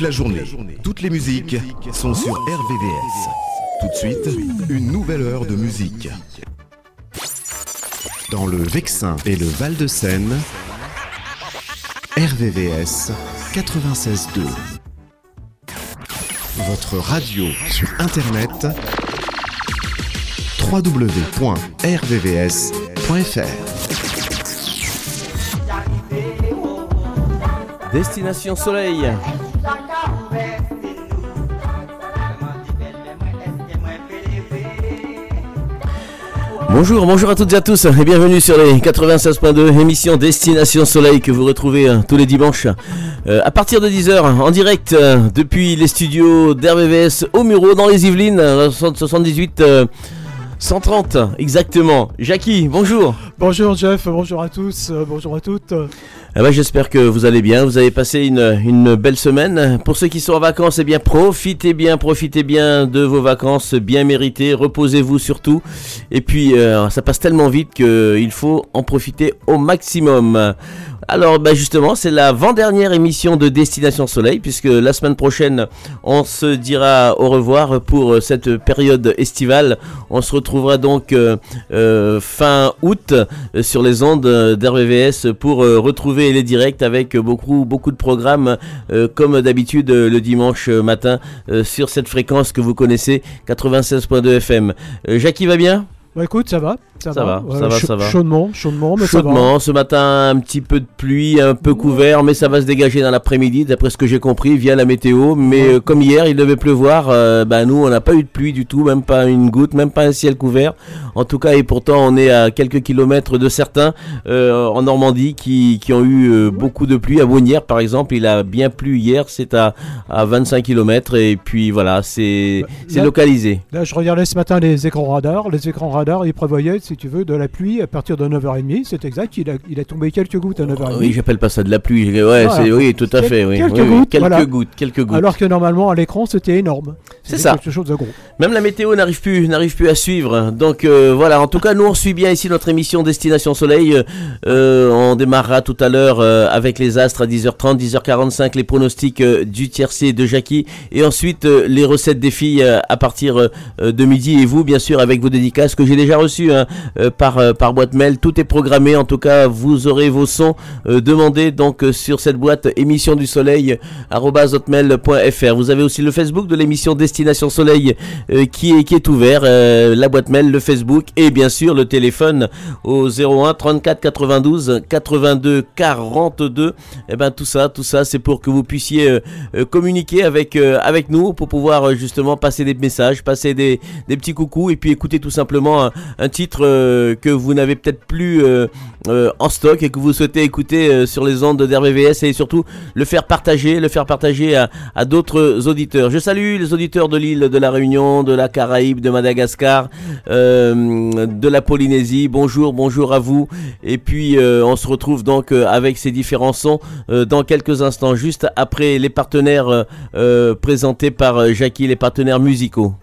La journée, toutes les musiques sont sur RVVS. Tout de suite, une nouvelle heure de musique. Dans le Vexin et le Val-de-Seine, RVVS 96.2. Votre radio sur Internet www.rvvs.fr Destination Soleil. Bonjour, bonjour à toutes et à tous et bienvenue sur les 96.2 émission Destination Soleil que vous retrouvez euh, tous les dimanches euh, à partir de 10h en direct euh, depuis les studios d'RVVS au Muro dans les Yvelines, euh, 78 euh, 130 exactement. Jackie, bonjour. Bonjour Jeff, bonjour à tous, bonjour à toutes. Ah bah, J'espère que vous allez bien, vous avez passé une, une belle semaine. Pour ceux qui sont en vacances, eh bien profitez bien, profitez bien de vos vacances bien méritées, reposez-vous surtout. Et puis euh, ça passe tellement vite qu'il faut en profiter au maximum. Alors bah justement, c'est l'avant-dernière émission de Destination Soleil, puisque la semaine prochaine, on se dira au revoir pour euh, cette période estivale. On se retrouvera donc euh, fin août sur les ondes d'RVVS pour euh, retrouver les directs avec beaucoup, beaucoup de programmes, euh, comme d'habitude euh, le dimanche euh, matin sur cette fréquence que vous connaissez, 96.2 FM. Jackie va bien? Bah écoute, ça va, ça, Ça va, va, ça va, ça va. Chaudement, chaudement, mais ça Chaudement, ce matin un petit peu de pluie, un peu couvert, mais ça va se dégager dans l'après-midi, d'après ce que j'ai compris, via la météo. Mais Ouais. euh, comme hier, il devait pleuvoir, euh, bah, nous, on n'a pas eu de pluie du tout, même pas une goutte, même pas un ciel couvert. En tout cas, et pourtant, on est à quelques kilomètres de certains euh, en Normandie qui, qui ont eu euh, beaucoup de pluie. À Bonnières, par exemple, il a bien plu hier, c'est à, à 25 kilomètres, et puis voilà, c'est Là- localisé. va. Là, je regardais ce matin les écrans radars. Les écrans radars, ils prévoyaient, si tu veux, de la pluie à partir de 9h30. C'est exact, il a, il a tombé quelques gouttes à 9h30. Oui, j'appelle pas ça de la pluie. Ouais, Voilà. oui, tout à Quel- fait. Oui, quelques Oui, gouttes, quelques voilà. gouttes, quelques gouttes. Alors que normalement, à l'écran, c'était énorme. C'est ça. quelque chose de gros. Même la météo n'arrive plus, n'arrive plus à suivre. Donc euh, voilà, en tout cas, nous on suit bien ici notre émission Destination Soleil. Euh, euh, on démarrera tout à l'heure euh, avec les astres à 10h30, 10h45, les pronostics du tiercé de Jackie. Et ensuite les recettes des filles à partir de midi. Et vous, bien sûr, avec vos dédicaces que j'ai déjà reçues hein, euh, par, euh, par boîte mail. Tout est programmé. En tout cas, vous aurez vos sons euh, demandés donc sur cette boîte émission du soleil hotmail.fr. Vous avez aussi le Facebook de l'émission Destination Soleil qui, est, qui est ouvert, la boîte mail, le Facebook et bien sûr le téléphone au 01 34 92 82 42. Et ben tout ça, tout ça, c'est pour que vous puissiez communiquer avec avec nous pour pouvoir justement passer des messages, passer des, des petits coucous et puis écouter tout simplement un, titre euh, que vous n'avez peut-être plus euh, euh, en stock et que vous souhaitez écouter sur les ondes d'RVVS et surtout le faire partager, le faire partager à, à d'autres auditeurs. Je salue les auditeurs de l'île de la Réunion, de la Caraïbe, de Madagascar, de la Polynésie. Bonjour, bonjour à vous. Et puis on se retrouve donc avec ces différents sons dans quelques instants, juste après les partenaires présentés par Jackie, les partenaires musicaux.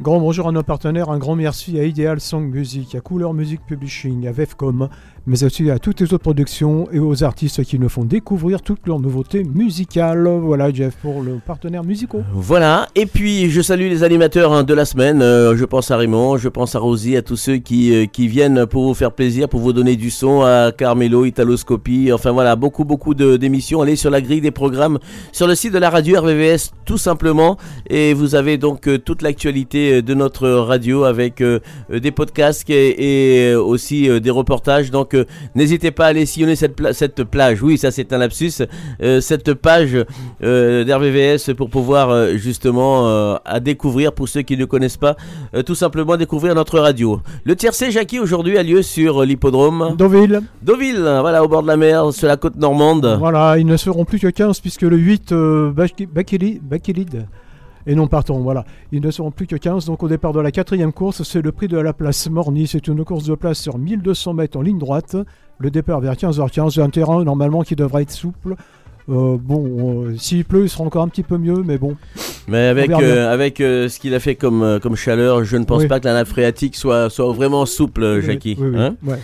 Grand bonjour à nos partenaires, un grand merci à Ideal Song Music, à Couleur Music Publishing, à Vefcom, mais aussi à toutes les autres productions et aux artistes qui nous font découvrir toutes leurs nouveautés musicales. Voilà Jeff pour le partenaire musicaux. Voilà, et puis je salue les animateurs hein, de la semaine. Euh, je pense à Raymond, je pense à Rosie, à tous ceux qui, euh, qui viennent pour vous faire plaisir, pour vous donner du son, à Carmelo, Italoscopie, enfin voilà, beaucoup beaucoup d'émissions. Allez sur la grille des programmes sur le site de la radio RVVS tout simplement, et vous avez donc euh, toute l'actualité de notre radio avec des podcasts et, aussi des reportages. Euh, n'hésitez pas à aller sillonner cette, pla- cette plage. Oui, ça c'est un lapsus. Euh, cette page euh, d'RVVS pour pouvoir euh, justement euh, à découvrir pour ceux qui ne connaissent pas, euh, tout simplement découvrir notre radio. Le tiercé Jackie aujourd'hui a lieu sur l'hippodrome Deauville, Deauville, voilà au bord de la mer, sur la côte normande. voilà, ils ne seront plus que 15 puisque le 8, euh, Baki- Bakili- Bakilid, et non partons, voilà, ils ne seront plus que 15. Donc au départ de la quatrième course, c'est le prix de la place Morny. C'est une course de place sur 1200 mètres en ligne droite. Le départ vers 15h15, un terrain normalement qui devrait être souple. Euh, bon, euh, s'il pleut, il sera encore un petit peu mieux, mais bon. Mais avec, euh, avec ce qu'il a fait comme, comme chaleur, je ne pense Oui. pas que la nappe phréatique soit, soit vraiment souple, Jackie. oui, oui, hein? Ouais.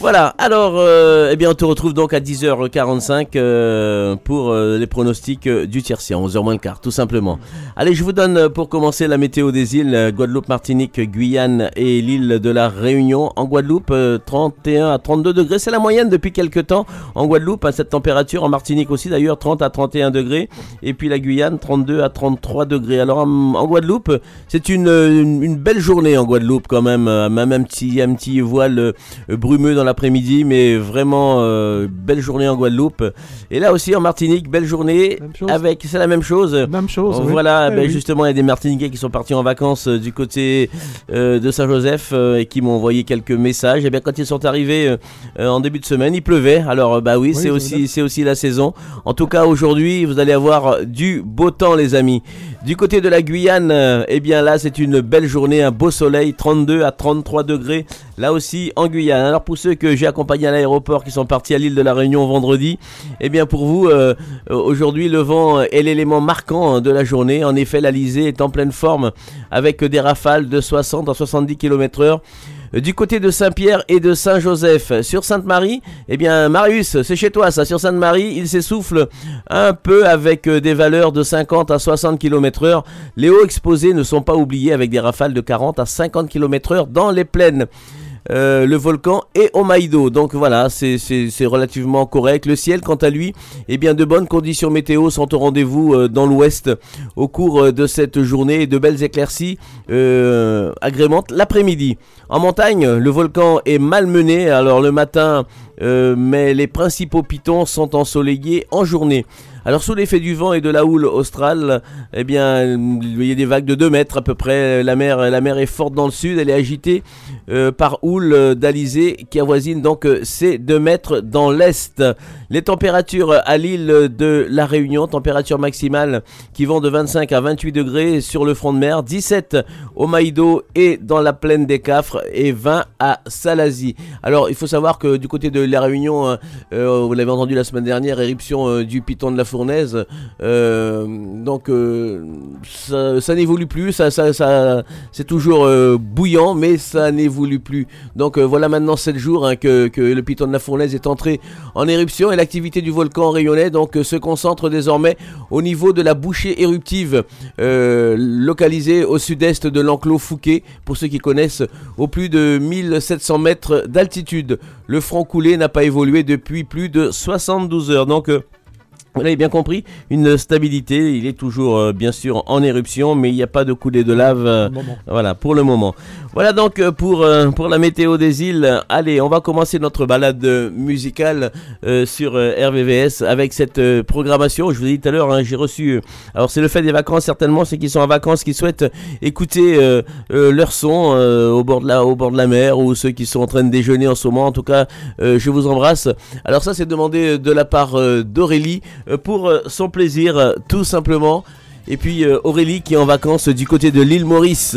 Voilà, alors, euh, eh bien, on te retrouve donc à 10h45 euh, pour euh, les pronostics du tiercé, 11h moins le quart, tout simplement. Allez, je vous donne pour commencer la météo des îles Guadeloupe, Martinique, Guyane et l'île de la Réunion. En Guadeloupe, 31 à 32 degrés, c'est la moyenne depuis quelques temps. En Guadeloupe, à cette température, en Martinique aussi d'ailleurs, 30 à 31 degrés. Et puis la Guyane, 32 à 33 degrés. Alors en, Guadeloupe, c'est une, belle journée en Guadeloupe quand même, même un petit, un petit voile brumeux dans l'après-midi, mais vraiment euh, belle journée en Guadeloupe. Et là aussi en Martinique, belle journée. Avec, c'est la même chose. Même chose. Voilà, eh ben, justement, il y a des Martiniquais qui sont partis en vacances euh, du côté euh, de Saint-Joseph et qui m'ont envoyé quelques messages. Et eh bien quand ils sont arrivés en début de semaine, il pleuvait. Alors bah oui, c'est aussi, c'est aussi la saison. En tout cas, aujourd'hui, vous allez avoir du beau temps, les amis. Du côté de la Guyane, eh bien là, c'est une belle journée, un beau soleil, 32 à 33 degrés. Là aussi en Guyane. Alors pour ceux que j'ai accompagnés à l'aéroport qui sont partis à l'île de la Réunion vendredi, eh bien pour vous, euh, aujourd'hui le vent est l'élément marquant de la journée. En effet, l'Alizé est en pleine forme avec des rafales de 60 à 70 km/h du côté de Saint-Pierre et de Saint-Joseph. Sur Sainte-Marie, eh bien, Marius, c'est chez toi ça. Sur Sainte-Marie, il s'essouffle un peu avec euh, des valeurs de 50 à 60 km/h. Les hauts exposés ne sont pas oubliés avec des rafales de 40 à 50 km/h dans les plaines. Euh, le volcan et Omaïdo. Donc voilà, c'est relativement correct. Le ciel, quant à lui, eh bien de bonnes conditions météo sont au rendez-vous euh, dans l'ouest au cours euh, de cette journée. De belles éclaircies agrémentent l'après-midi. En montagne, le volcan est malmené. Alors le matin, mais les principaux pitons sont ensoleillés en journée. Alors sous l'effet du vent et de la houle australe, eh bien, il y a des vagues de 2 mètres à peu près. La mer, la mer est forte dans le sud, elle est agitée euh, par houle d'Alizé qui avoisine donc euh, ces 2 mètres dans l'est. Les températures à l'île de la Réunion, température maximale qui vont de 25 à 28 degrés sur le front de mer, 17 au Maïdo et dans la plaine des Cafres et 20 à Salazie. Alors il faut savoir que du côté de la Réunion, euh, vous l'avez entendu la semaine dernière, éruption du piton de la fournaise. Euh, donc euh, ça, n'évolue plus, c'est toujours euh, bouillant, mais ça n'évolue plus. Donc voilà maintenant 7 jours hein, que, le piton de la fournaise est entré en éruption l'activité du volcan rayonnais donc se concentre désormais au niveau de la bouchée éruptive localisée au sud-est de l'enclos Fouquet. Pour ceux qui connaissent, au plus de 1700 mètres d'altitude. Le front coulé n'a pas évolué depuis plus de 72 heures. Donc vous l'avez bien compris, une stabilité. Il est toujours euh, bien sûr en éruption, mais il n'y a pas de coulée de lave. Euh, voilà, pour le moment. Voilà donc euh, pour, pour la météo des îles. Allez, on va commencer notre balade musicale sur RVVS avec cette programmation. Je vous ai dit tout à l'heure, hein, j'ai reçu. alors c'est le fait des vacances certainement, ceux qui sont en vacances, qui souhaitent écouter leur son au bord de la mer ou ceux qui sont en train de déjeuner en ce moment. En tout cas, je vous embrasse. Alors ça, c'est demandé de la part d'Aurélie. Euh, pour euh, son plaisir, euh, tout simplement. Et puis Aurélie qui est en vacances du côté de l'île Maurice.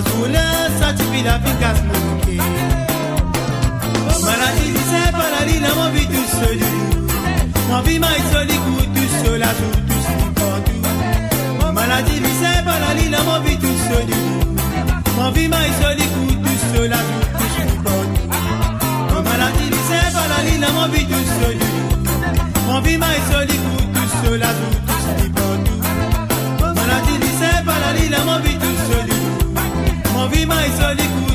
Et ça se là, ça tu finis la fin casse mon Maladie, c'est pas la ligne, mon vie tout seul. Mon vie m'a isolé, tout seul, à tout, tout seul, partout. Maladie, c'est pas la ligne, mon vie tout seul. Mon vie m'a isolé, tout seul, à tout, tout seul, partout maladie, c'est pas la ligne, mon tout Mon vie m'a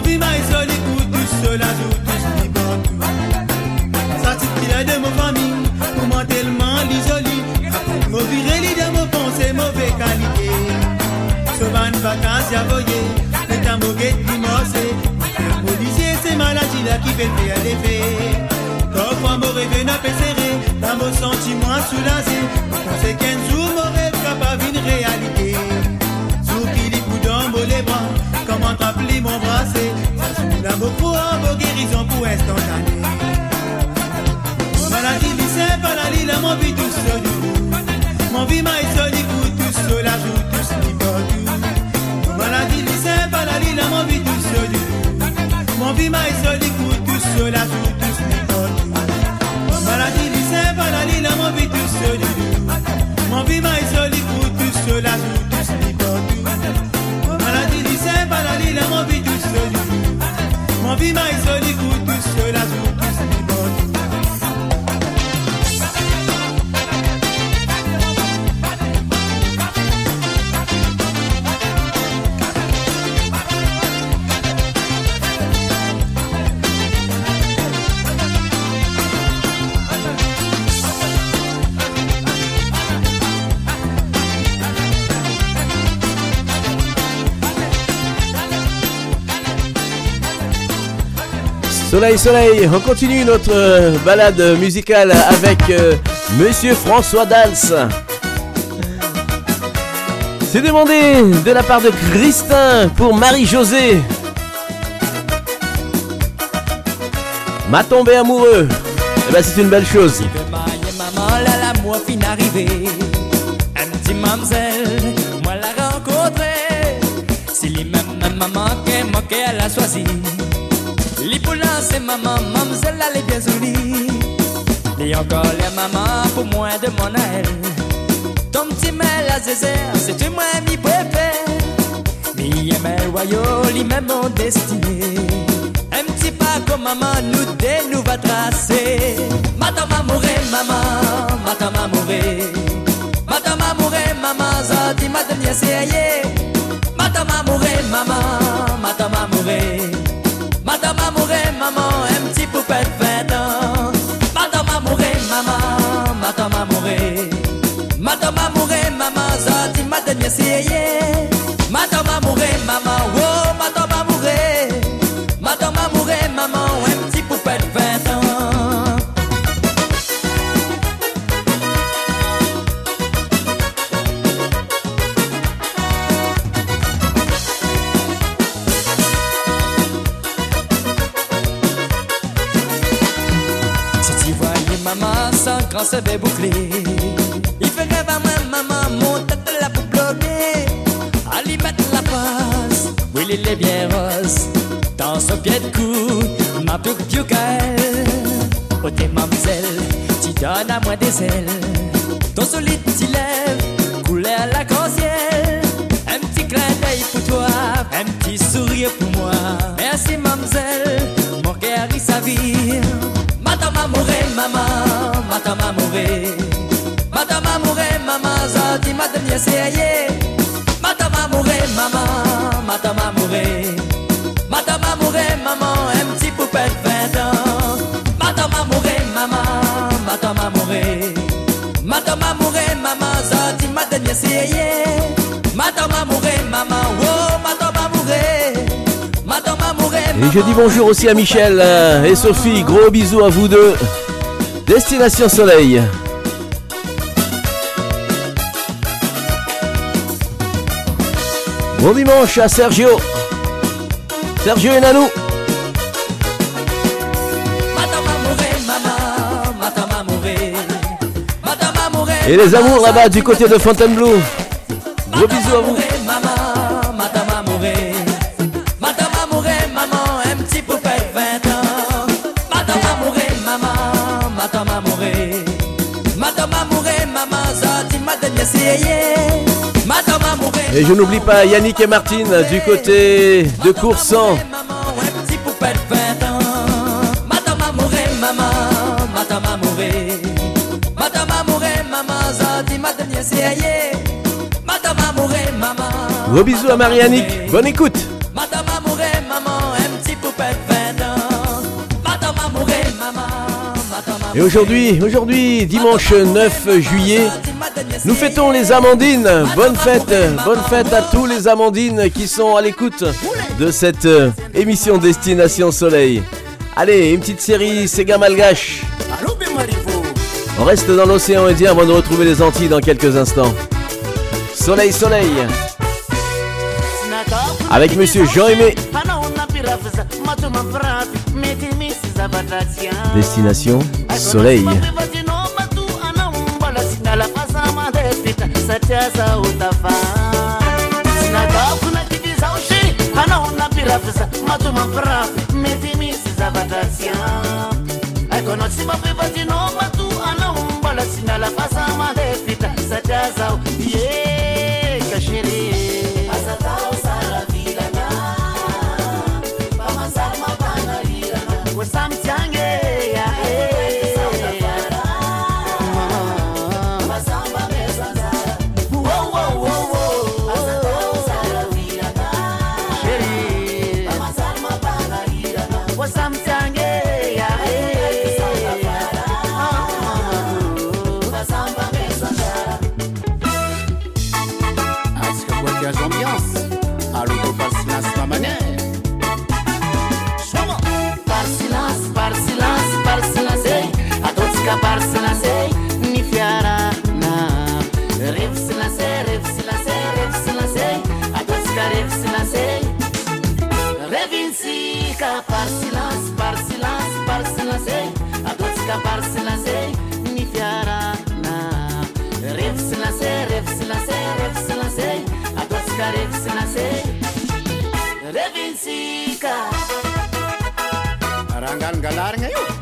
Mon vie m'a isolé pour tout cela, tout, tout, tout, tout. Ça, c'est de mon famille, pour moi tellement l'isolé. Mon viré, de mon pensée, mauvais qualité. Sauvan vacances, y'a le temps mauvais, dimorcé. Le policier, c'est maladie là qui fait faire des faits. Parfois, mon rêve n'a sentiment soulagé. C'est qu'un jour, mon rêve capable une réalité. Sous Dans beaucoup en guérison pour instantané. Maladie, lycée, pas la vie tout seul. Mon vie m'a Soleil, soleil, on continue notre euh, balade musicale avec euh, Monsieur François Dals. C'est demandé de la part de Christin pour Marie-Josée. M'a tombé amoureux. Eh ben c'est une belle chose. C'est maman, mamselle elle est bien jolie. Et encore les mamans pour moi de mon aile. Ton petit mêle à zézère, c'est moi mi préfère. Mi aimait royaux, li même mon destiné. Un petit pas comme maman, nous deux nous va tracer. Madame amouré, maman, madame amouré. Madame maman, zadi, madame yasseye. Madame maman, maman, maman, un petit poupette 20 ans. Madame amouré, maman, maman, maman, oh, Et je dis bonjour aussi à Michel euh, et Sophie. Gros bisous à vous deux. Destination Soleil. Bon dimanche à Sergio. Sergio et Nanou. Et les amours là-bas du côté de Fontainebleau. Gros bisous à vous. Et je n'oublie pas Yannick et Martine du côté de Coursan. Gros bisous à Marie-Annick, bonne écoute Et aujourd'hui, aujourd'hui, dimanche 9 juillet, nous fêtons les Amandines. Bonne fête, bonne fête à tous les Amandines qui sont à l'écoute de cette euh, émission Destination Soleil. Allez, une petite série Sega Malgache. On reste dans l'océan Indien avant de retrouver les Antilles dans quelques instants. Soleil, soleil. Avec monsieur Jean-Aimé. Destination Soleil. azaho tafa sy nadako nakity zao sy hanao nampirafy za mato mampirafy mety misy zavatra tsy ampy ataonao tsy mampivatinao mato anao mbola sy mialafasa Angalarngayu.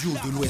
Radio de l'Ouest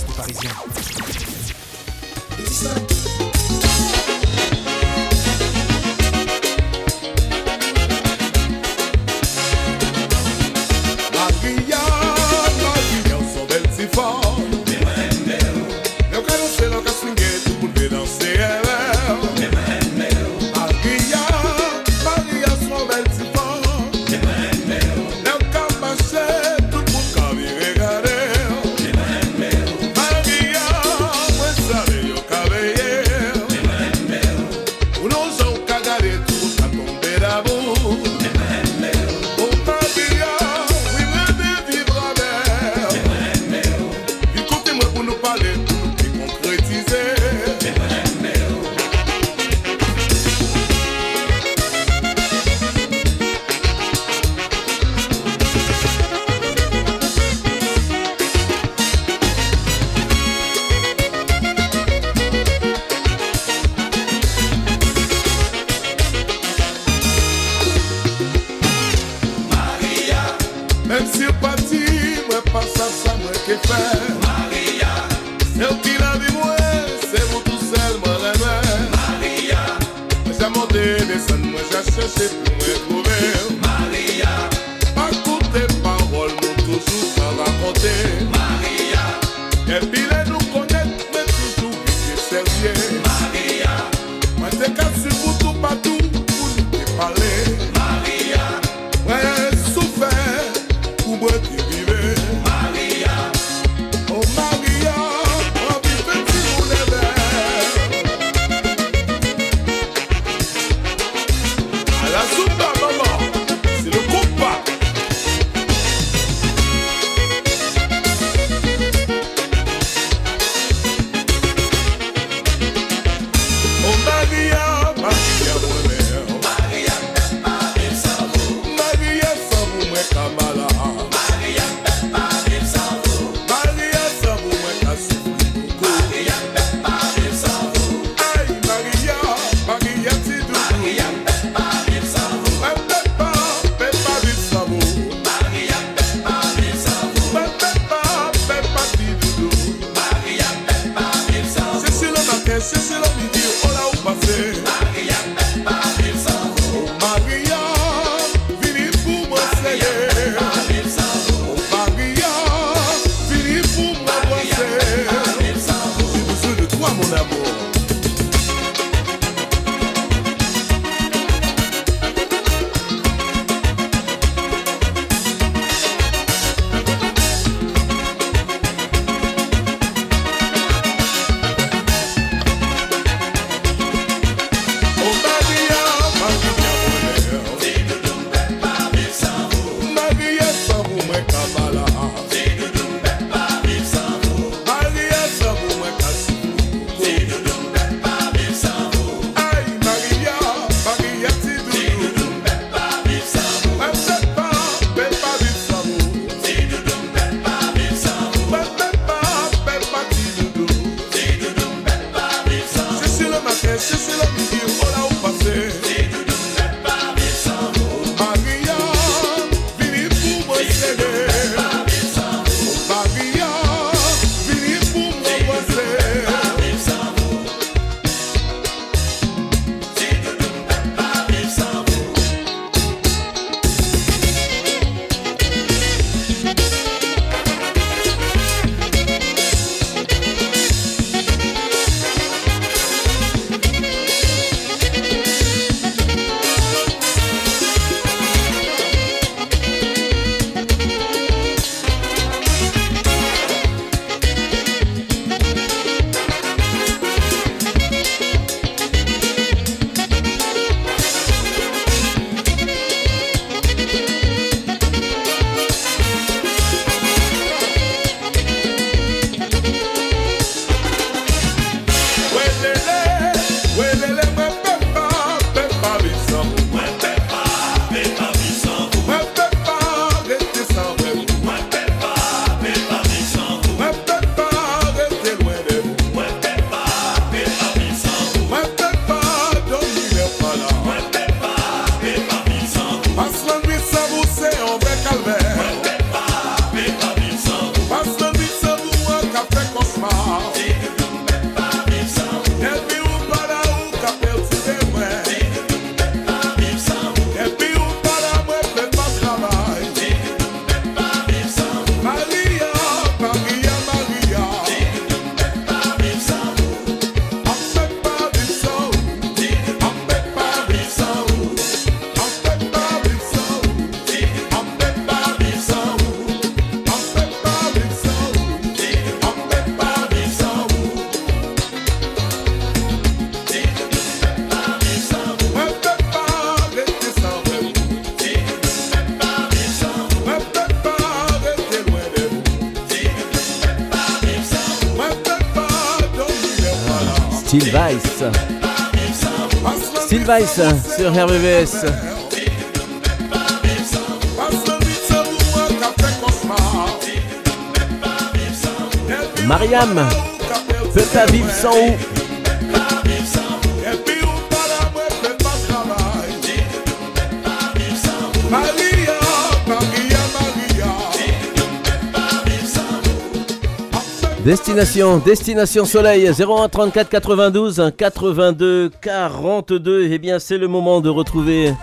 Steel Vice sur RVVS. Mariam, peut-à vivre sans où? Destination, destination soleil 01 34 92 82 42. Eh bien, c'est le moment de retrouver,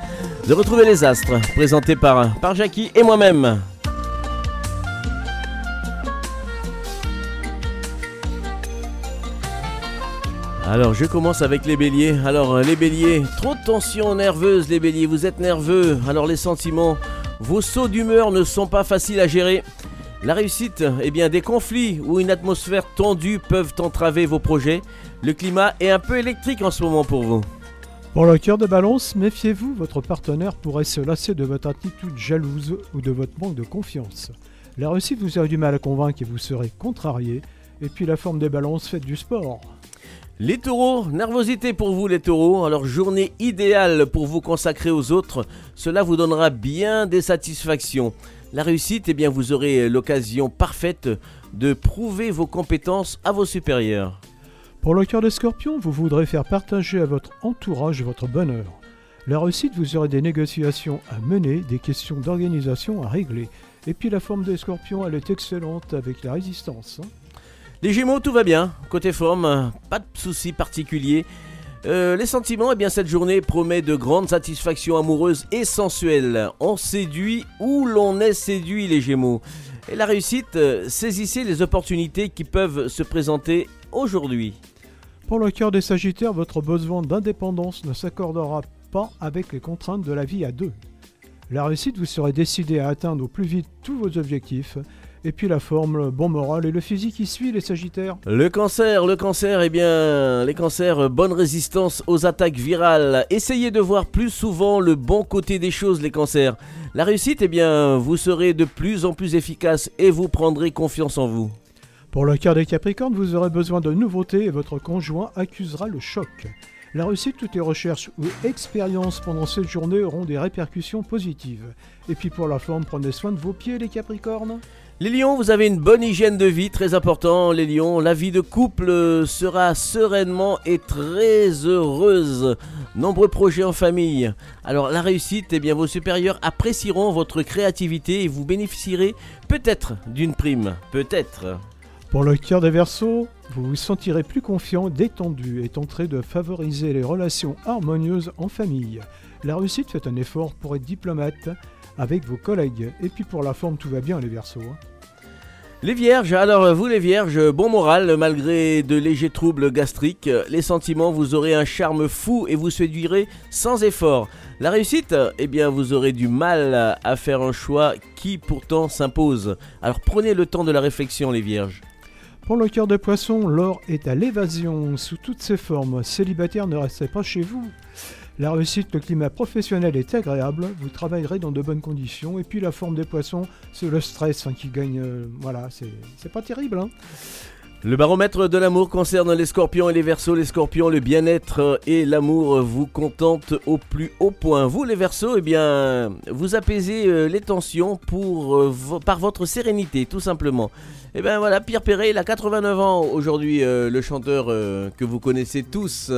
de retrouver les astres présentés par, par Jackie et moi-même. Alors, je commence avec les béliers. Alors, les béliers, trop de tension nerveuse, les béliers, vous êtes nerveux. Alors, les sentiments, vos sauts d'humeur ne sont pas faciles à gérer. La réussite, eh bien des conflits ou une atmosphère tendue peuvent entraver vos projets. Le climat est un peu électrique en ce moment pour vous. Pour le cœur de balance, méfiez-vous, votre partenaire pourrait se lasser de votre attitude jalouse ou de votre manque de confiance. La réussite vous aurez du mal à convaincre et vous serez contrarié. Et puis la forme des balances, faites du sport. Les taureaux, nervosité pour vous les taureaux, alors journée idéale pour vous consacrer aux autres, cela vous donnera bien des satisfactions. La réussite, eh bien, vous aurez l'occasion parfaite de prouver vos compétences à vos supérieurs. Pour le cœur des scorpions, vous voudrez faire partager à votre entourage votre bonheur. La réussite, vous aurez des négociations à mener, des questions d'organisation à régler. Et puis la forme des scorpions, elle est excellente avec la résistance. Hein. Les Gémeaux, tout va bien. Côté forme, pas de soucis particuliers. Euh, les sentiments, eh bien cette journée promet de grandes satisfactions amoureuses et sensuelles. On séduit ou l'on est séduit les Gémeaux. Et la réussite, euh, saisissez les opportunités qui peuvent se présenter aujourd'hui. Pour le cœur des Sagittaires, votre besoin d'indépendance ne s'accordera pas avec les contraintes de la vie à deux. La réussite, vous serez décidé à atteindre au plus vite tous vos objectifs et puis la forme, le bon moral et le physique qui suit les Sagittaires. Le cancer, le cancer, eh bien, les cancers, bonne résistance aux attaques virales. Essayez de voir plus souvent le bon côté des choses, les cancers. La réussite, eh bien, vous serez de plus en plus efficace et vous prendrez confiance en vous. Pour le cœur des Capricornes, vous aurez besoin de nouveautés et votre conjoint accusera le choc. La réussite, toutes les recherches ou expériences pendant cette journée auront des répercussions positives. Et puis pour la forme, prenez soin de vos pieds, les Capricornes. Les lions, vous avez une bonne hygiène de vie, très important. Les lions, la vie de couple sera sereinement et très heureuse. Nombreux projets en famille. Alors la réussite, eh bien vos supérieurs apprécieront votre créativité et vous bénéficierez peut-être d'une prime. Peut-être. Pour le cœur des Verseaux, vous vous sentirez plus confiant, détendu et tenterez de favoriser les relations harmonieuses en famille. La réussite fait un effort pour être diplomate avec vos collègues. Et puis pour la forme, tout va bien les Verseaux. Hein. Les vierges, alors vous les vierges, bon moral malgré de légers troubles gastriques, les sentiments, vous aurez un charme fou et vous séduirez sans effort. La réussite, eh bien vous aurez du mal à faire un choix qui pourtant s'impose. Alors prenez le temps de la réflexion les vierges. Pour le cœur des poissons, l'or est à l'évasion sous toutes ses formes. Célibataire, ne restez pas chez vous. La réussite, le climat professionnel est agréable, vous travaillerez dans de bonnes conditions, et puis la forme des poissons, c'est le stress hein, qui gagne. Euh, voilà, c'est pas terrible. Hein. Le baromètre de l'amour concerne les scorpions et les versos. Les scorpions, le bien-être et l'amour vous contentent au plus haut point. Vous, les versos, eh bien, vous apaisez euh, les tensions euh, par votre sérénité, tout simplement. Et eh bien voilà, Pierre Perret, il a 89 ans aujourd'hui, le chanteur que vous connaissez tous.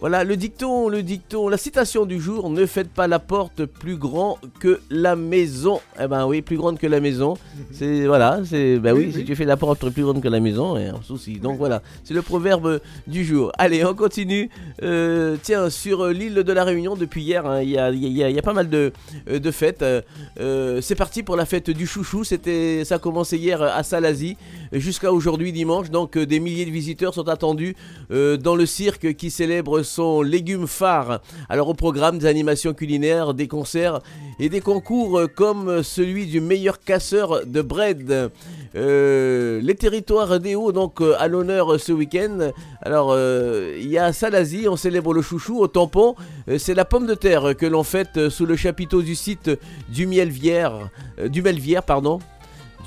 Voilà, le dicton, le dicton, la citation du jour, ne faites pas la porte plus grand que la maison. Eh ben oui, plus grande que la maison. Mhm. C'est voilà, c'est ben oui, si tu fais la porte plus grande que la maison, et un souci. Donc voilà, c'est le proverbe du jour. Allez, on continue. Euh, tiens, sur l'île de la Réunion depuis hier, hein, il y, a, pas mal de, euh, de fêtes. Euh, c'est parti pour la fête du chouchou. C'était, ça a commencé hier à Salazie jusqu'à aujourd'hui dimanche. Donc des milliers de visiteurs sont attendus dans le cirque qui célèbre son légume phare. Alors au programme des animations culinaires, des concerts et des concours comme celui du meilleur casseur de bread. Euh, les territoires des Hauts donc euh, à l'honneur ce week-end. Alors euh, il y a Salazie, on célèbre le chouchou au tampon. c'est la pomme de terre que l'on fête sous le chapiteau du site du Mielvière, du Melvière pardon,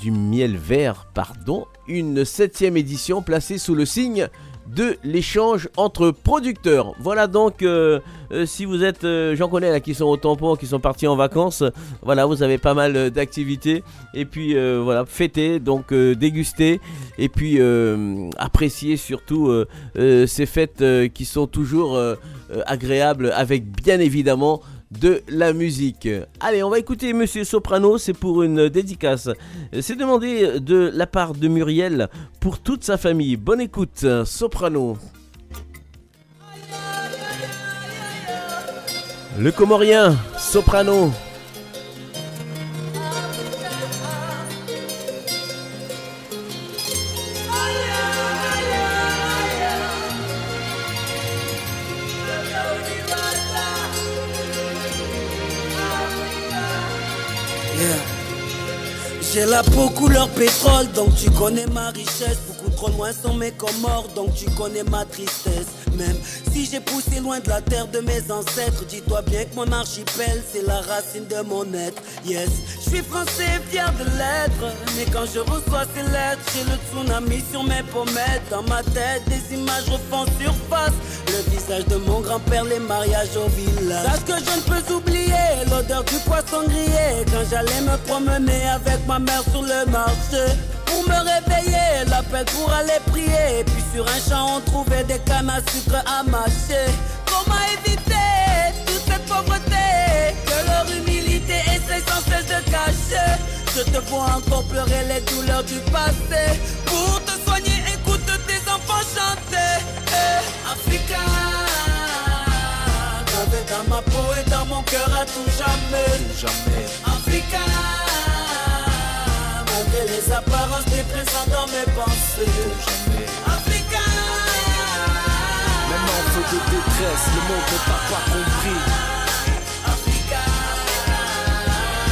du Miel Vert pardon, une septième édition placée sous le signe de l'échange entre producteurs. Voilà donc, euh, euh, si vous êtes, euh, j'en connais là qui sont au tampon, qui sont partis en vacances, voilà, vous avez pas mal d'activités. Et puis voilà, fêter, donc déguster, et puis apprécier surtout ces fêtes qui sont toujours agréables avec bien évidemment de la musique. Allez, on va écouter Monsieur Soprano, c'est pour une dédicace. C'est demandé de la part de Muriel pour toute sa famille. Bonne écoute, Soprano. Le Comorien, Soprano. J'ai la peau couleur pétrole, donc tu connais ma richesse. Beaucoup trop loin sont mes morts, donc tu connais ma tristesse. Si j'ai poussé loin de la terre de mes ancêtres, dis-toi bien que mon archipel, c'est la racine de mon être. Yes, je suis français, fier de l'être. Mais quand je reçois ces lettres, j'ai le tsunami sur mes pommettes. Dans ma tête, des images refont surface. Le visage de mon grand-père, les mariages au village. Sache que je ne peux oublier l'odeur du poisson grillé. Quand j'allais me promener avec ma mère sur le marché. Pour me réveiller, l'appel pour aller prier. Et puis sur un champ, on trouvait des cannes à sucre à mâcher. Comment éviter toute cette pauvreté? Que leur humilité essaie sans cesse de cacher? Je te vois encore pleurer les douleurs du passé. Pour te soigner, écoute tes enfants chanter. Eh, Africa, gravé dans ma peau et dans mon cœur à tout jamais. jamais. Africa, malgré les apparences, t'es présent dans mes pensées. Jamais. Africa, Même en feu de détresse, le monde ne t'a pas compris. Africa.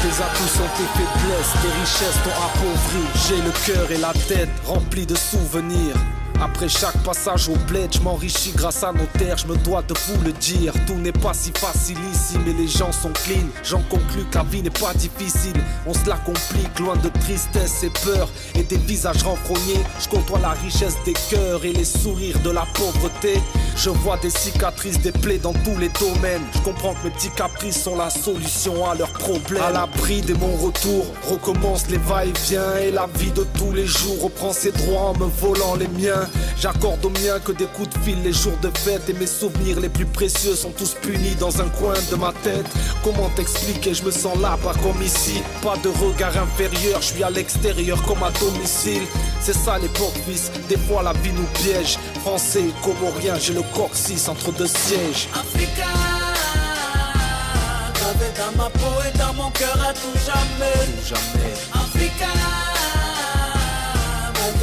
Tes atouts sont tes faiblesses, tes richesses t'ont appauvri. J'ai le cœur et la tête remplis de souvenirs. Après chaque passage au bled, je m'enrichis grâce à nos terres, je me dois de vous le dire. Tout n'est pas si facile ici, mais les gens sont clean. J'en conclus que la vie n'est pas difficile. On se la complique, loin de tristesse et peur et des visages renfrognés. Je côtoie la richesse des cœurs et les sourires de la pauvreté. Je vois des cicatrices, des plaies dans tous les domaines. Je comprends que mes petits caprices sont la solution à leurs problèmes. À l'abri de mon retour, recommence les va-et-vient et la vie de tous les jours reprend ses droits en me volant les miens. J'accorde aux miens que des coups de fil les jours de fête et mes souvenirs les plus précieux sont tous punis dans un coin de ma tête. Comment t'expliquer, je me sens là, pas comme ici. Pas de regard inférieur, je suis à l'extérieur comme à domicile. C'est ça l'époque, fils. Des fois la vie nous piège. Français, comorien, j'ai le corps 6 entre deux sièges. Africa, gravé dans ma peau et dans mon cœur à tout jamais. Jamais. Africa,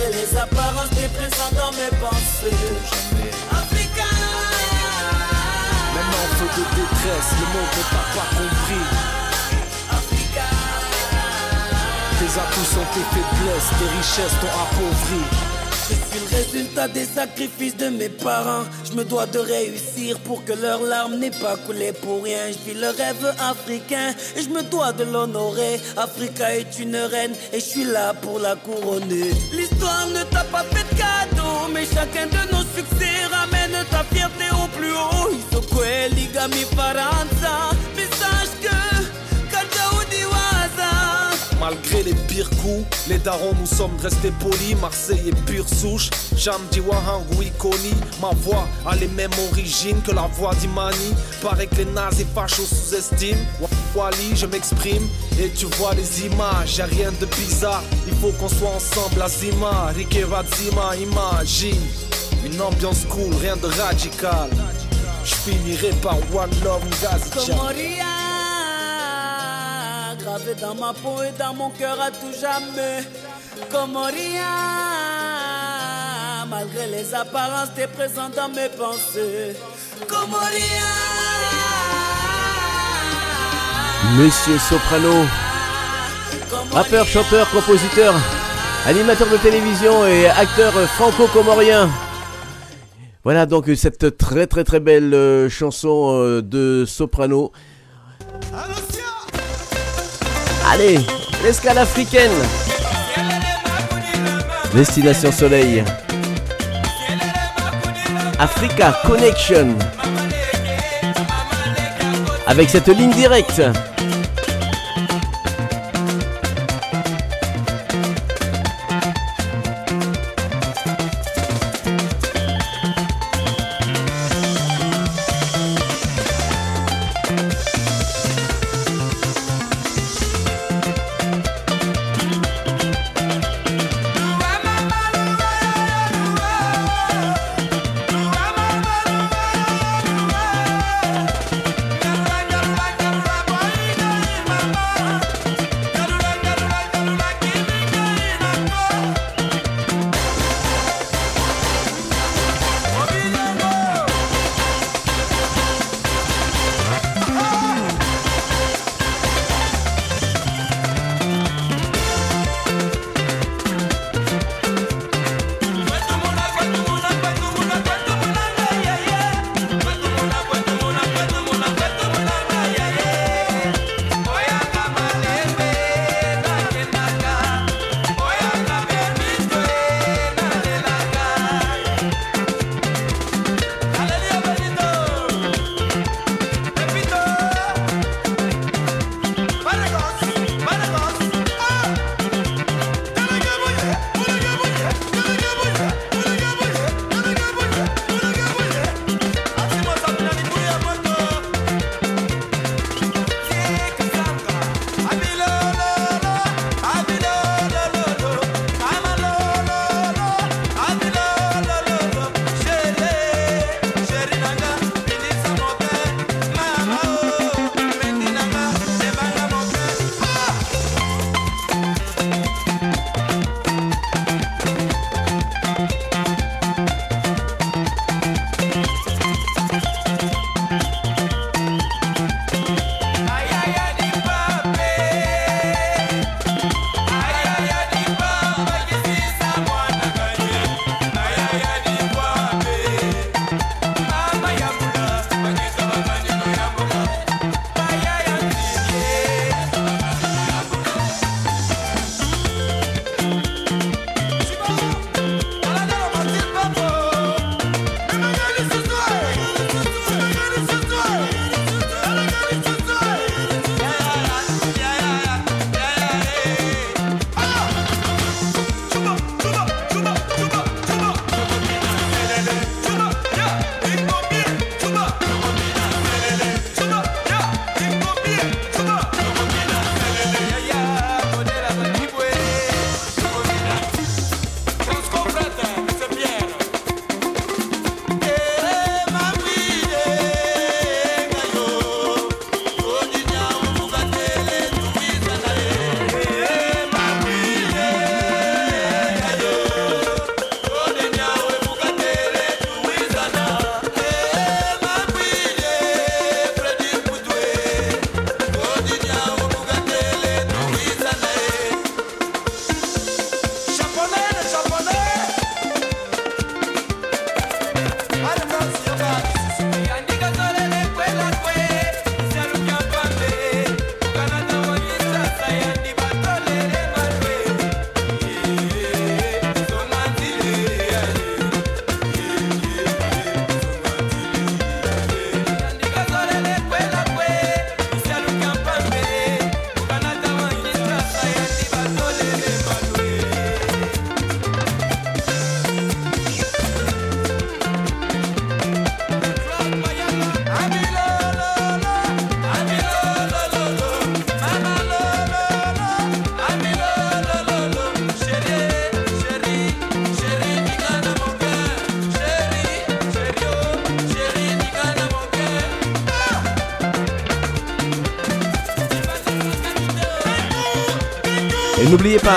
les apparences, présent dans mes pensées. Jamais. Africa, Même en feu de détresse, le monde ne t'a pas compris. Africa, Tes atouts sont tes faiblesses, tes richesses t'ont appauvri. Je suis le résultat des sacrifices de mes parents. Je me dois de réussir pour que leurs larmes n'aient pas coulé pour rien. Je vis le rêve africain et je me dois de l'honorer. Africa est une reine et je suis là pour la couronner. L'histoire ne t'a pas fait de cadeau, mais chacun de nos succès ramène ta fierté au plus haut. Isokwe ligami faranza, Malgré les pires coups, les darons nous sommes restés polis. Marseille est pure souche. Jamdi Wahangou Koni. Ma voix a les mêmes origines que la voix d'Imani. Paraît que les nazis fachos sous-estiment. Wa- Wali, je m'exprime et tu vois les images. Y'a rien de bizarre. Il faut qu'on soit ensemble. Azima, Rikeva Zima, imagine. Une ambiance cool, rien de radical. Je finirai par One Love Ngazi. Gravé dans ma peau et dans mon cœur à tout jamais. Comoria, malgré les apparences, t'es présent dans mes pensées. Comoria, Monsieur Soprano, rappeur, chanteur, compositeur, animateur de télévision et acteur franco-comorien. Voilà donc cette très très très belle euh, chanson euh, de Soprano. Allez, l'escale africaine. Destination Soleil. Africa Connection. Avec cette ligne directe.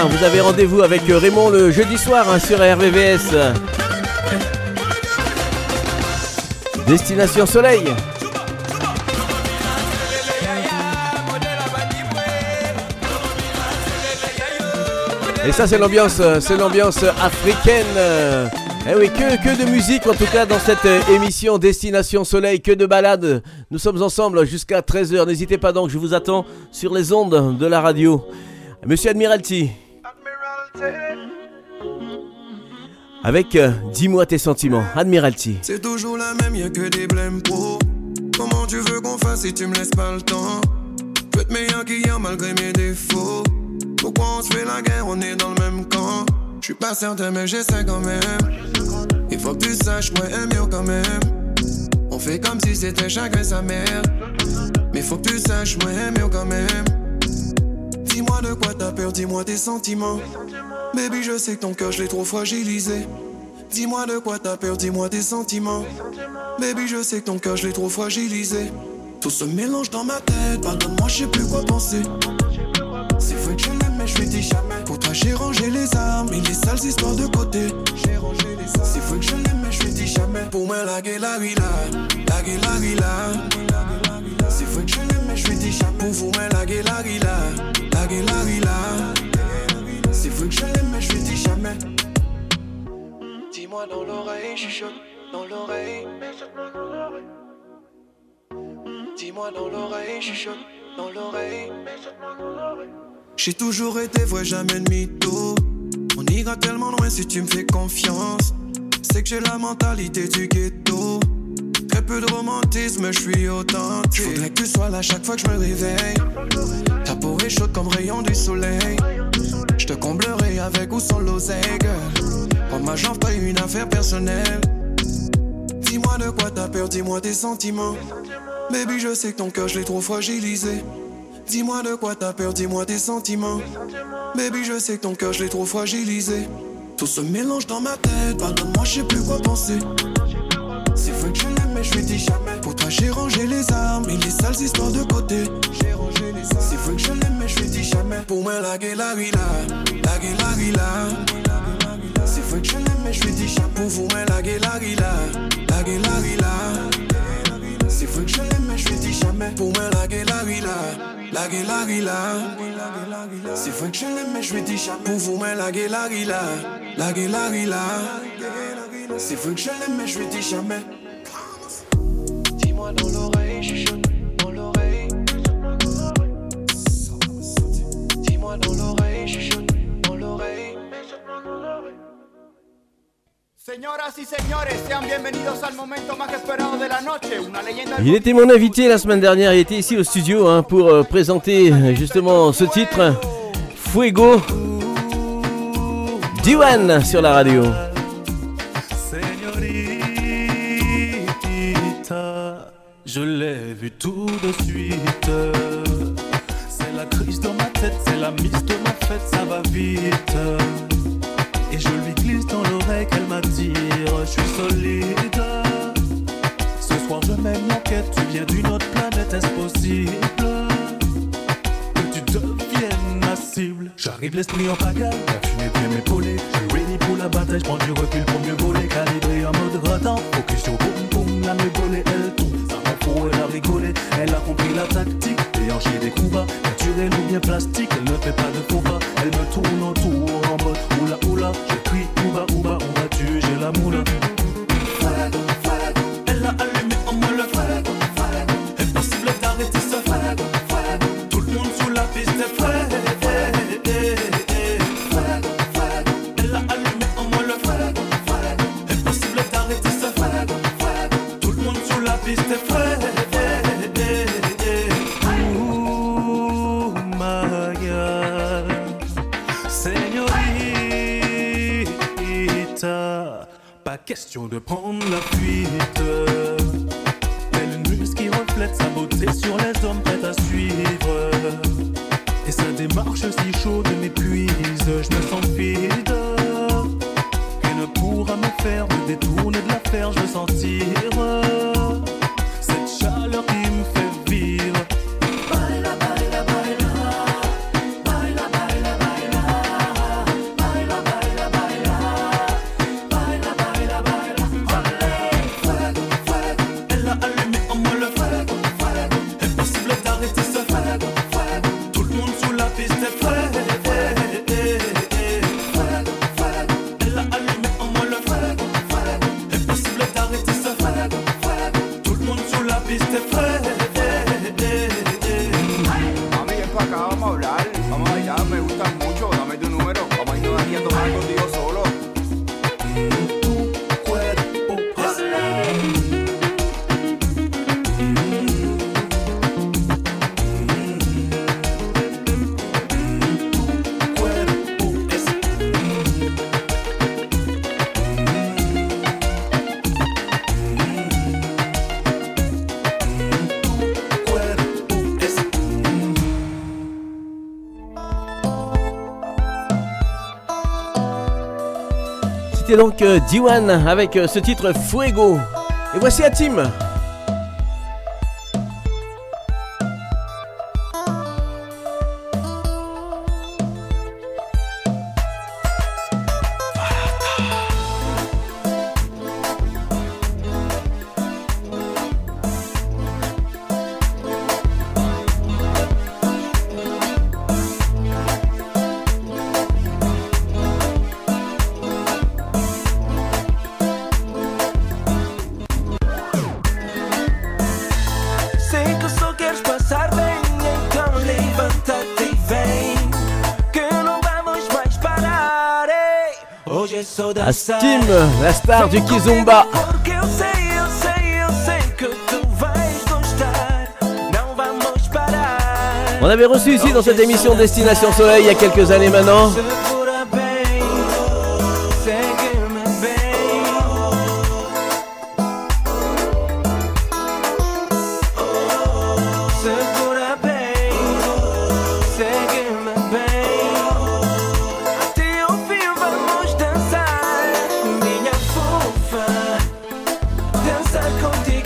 Vous avez rendez-vous avec Raymond le jeudi soir hein, sur RVVS. Destination Soleil. Et ça c'est l'ambiance, c'est l'ambiance africaine. Eh oui, que, que de musique en tout cas dans cette émission Destination Soleil, que de balades. Nous sommes ensemble jusqu'à 13h. N'hésitez pas donc, je vous attends sur les ondes de la radio. Monsieur Admiralty. Avec euh, Dis-moi tes sentiments, Admiralty. C'est toujours la même, y'a que des blèmes pro. Comment tu veux qu'on fasse si tu me laisses pas le temps? Je être meilleur qu'hier malgré mes défauts. Pourquoi on se fait la guerre, on est dans le même camp? Je suis pas certain, mais j'essaie quand même. Il faut que tu saches, moi, aime mieux quand même. On fait comme si c'était chacun sa mère. Mais faut que tu saches, moi, aime mieux quand même. Dis-moi de quoi t'as peur, dis-moi tes sentiments. Baby, je sais que ton cœur, je l'ai trop fragilisé. Dis-moi de quoi t'as peur, dis-moi tes sentiments. Baby, je sais que ton cœur, je l'ai trop fragilisé. Tout se mélange dans ma tête, pardonne-moi, je sais plus quoi penser. C'est vrai que je l'aime, mais je lui dis jamais. Pour toi, j'ai rangé les armes et les sales histoires de côté. J'ai rangé armes. C'est vrai que je l'aime, mais je lui dis jamais. Pour moi, la gueule, la villa. La. C'est vrai que je l'aime, mais je lui dis jamais. Pour vous, la gueule, la villa. La vrai que je l'aime, mais je lui dis jamais. Dis-moi dans l'oreille, chuchote dans l'oreille. Dis-moi dans l'oreille, chuchote dans l'oreille. J'ai toujours été vrai, jamais de mytho. On ira tellement loin si tu me fais confiance. C'est que j'ai la mentalité du ghetto. Très peu de romantisme, je suis authentique. Faudrait que tu sois là chaque fois que je me réveille. Ta peau est chaude comme rayon du soleil. Comblerai avec ou sans l'oseille. Prends ma jambe, pas une affaire personnelle. Dis-moi de quoi t'as peur, dis-moi tes sentiments. Baby, je sais que ton cœur, je l'ai trop fragilisé. Dis-moi de quoi t'as peur, dis-moi tes sentiments. Baby, je sais que ton cœur, je l'ai trop fragilisé. Tout se mélange dans ma tête, pardonne-moi, je sais plus quoi penser. C'est vrai que je l'aime, mais je lui dis jamais. Pour toi, j'ai rangé les armes et les sales histoires de côté. C'est vrai que je l'aime, jamais. Pour moi, la gueule, la villa. La gueule, la villa. C'est vrai je l'aime, mais je dis. Pour vous, moi, la gueule, la villa. La gueule, la villa. C'est vrai que je l'aime, mais je lui dis jamais. Pour moi, la gueule, la. C'est vrai mais je vous, moi, la gueule, la villa. La gueule, la villa. C'est vrai je l'aime, mais je dis jamais. Dis-moi dans l'oreille, chuchote Il était mon invité la semaine dernière, il était ici au studio hein, pour euh, présenter justement ce titre Fuego Diwan sur la radio. Señorita, je l'ai vu tout de suite. C'est la crise dans ma tête, c'est la mise de ma fête, ça va vite. Et je lui dans l'oreille qu'elle m'attire, je suis solide. Ce soir je mène l'enquête, tu viens d'une autre planète, est-ce possible que tu deviennes ma cible? J'arrive l'esprit en pagaille, la fumée vient m'épauler. Je suis ready pour la bataille, je prends du recul pour mieux voler. Calibré en mode ratant, focus sur boum boum, la me volée, elle tombe. Ça m'en fout, elle a rigolé, elle a compris la tactique. Déhanché des coups bas, naturel ou bien plastique, elle ne fait pas de pas. Elle me tourne autour en mode oula oula. Je crie la moula. Elle a allumé en moi le feu. Impossible d'arrêter ce feu. Question de prendre la fuite. Elle une muse qui reflète sa beauté sur les hommes prêts à suivre. Et sa démarche si chaude m'épuise, je me sens vide. Rien ne pourra me faire me détourner de l'affaire, je sentir C'était donc euh, Diwan avec euh, ce titre Fuego. Et voici Atim. On avait reçu ici dans cette émission Destination Soleil il y a quelques années maintenant. circle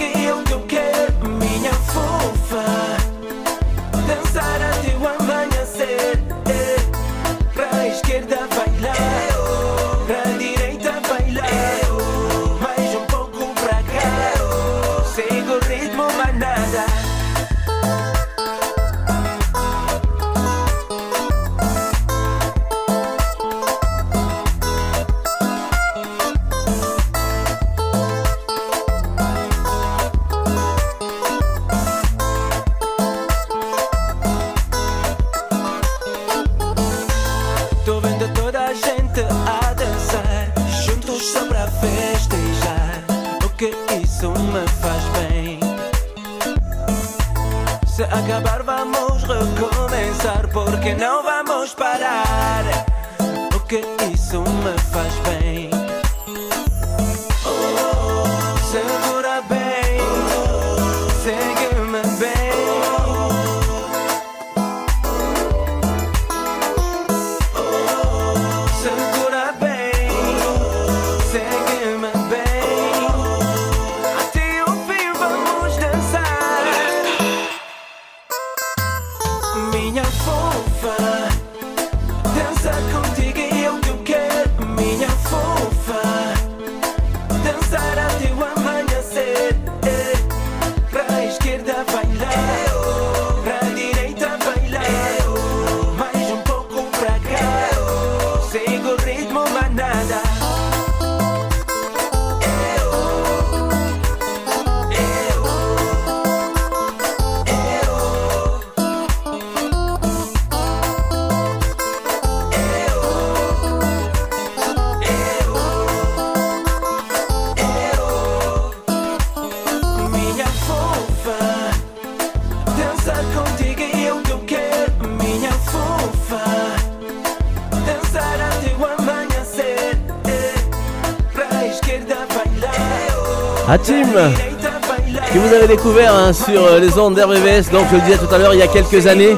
hein, sur euh, les ondes d'RVVS, donc je le disais tout à l'heure, il y a quelques années.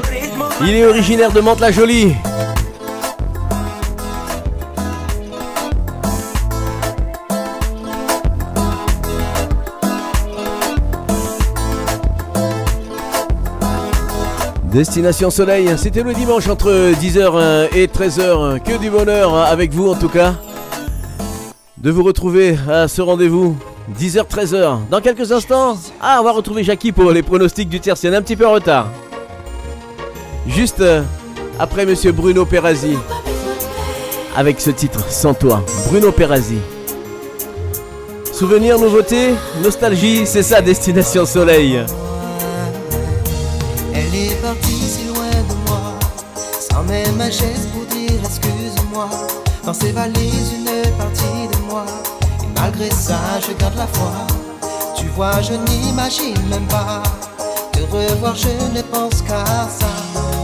Il est originaire de Mantes-la-Jolie. Destination Soleil, c'était le dimanche entre 10h et 13h. Que du bonheur avec vous en tout cas. De vous retrouver à ce rendez-vous 10h, 13h. Dans quelques instants, ah, on va retrouver Jackie pour les pronostics du tiercien. Un petit peu en retard. Juste euh, après Monsieur Bruno Perazzi. Avec ce titre, Sans toi. Bruno Perazzi. Souvenir, nouveauté, nostalgie, c'est ça, Destination Soleil. Tu vois, je n'imagine même pas te revoir, je ne pense qu'à ça.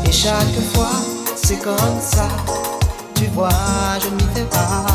Et chaque fois, c'est comme ça. Tu vois, je n'y fais. Pas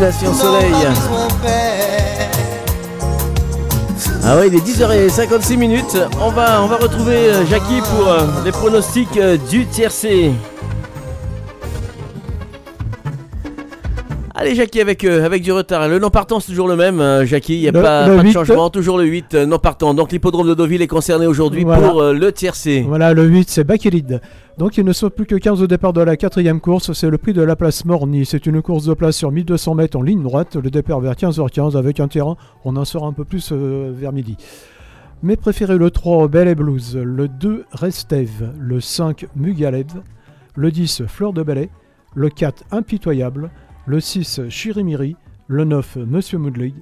Destination Soleil. Ah ouais, il est 10h56 minutes. On va, on va retrouver euh, Jackie pour euh, les pronostics euh, du tiercé. Allez Jackie avec, euh, avec du retard. Le non partant c'est toujours le même. euh, Jackie, il n'y a Le- pas, le pas de 8. changement. Toujours le 8 euh, non partant. Donc l'hippodrome de Deauville est concerné aujourd'hui Voilà. pour euh, le tiercé. Voilà, le 8, c'est Bakélide. Donc il ne sont plus que 15 au départ de la quatrième course. C'est le prix de la place Morny. C'est une course de place sur 1200 mètres en ligne droite. Le départ vers 15h15 avec un terrain. On en saura un peu plus euh, vers midi. Mes préférés le 3, Belle et Blues. Le 2, Restève. Le 5, Mugalev. Le 10, Fleur de Ballet. Le 4, Impitoyable. Le 6, Chirimiri. Le 9, Monsieur Moodley.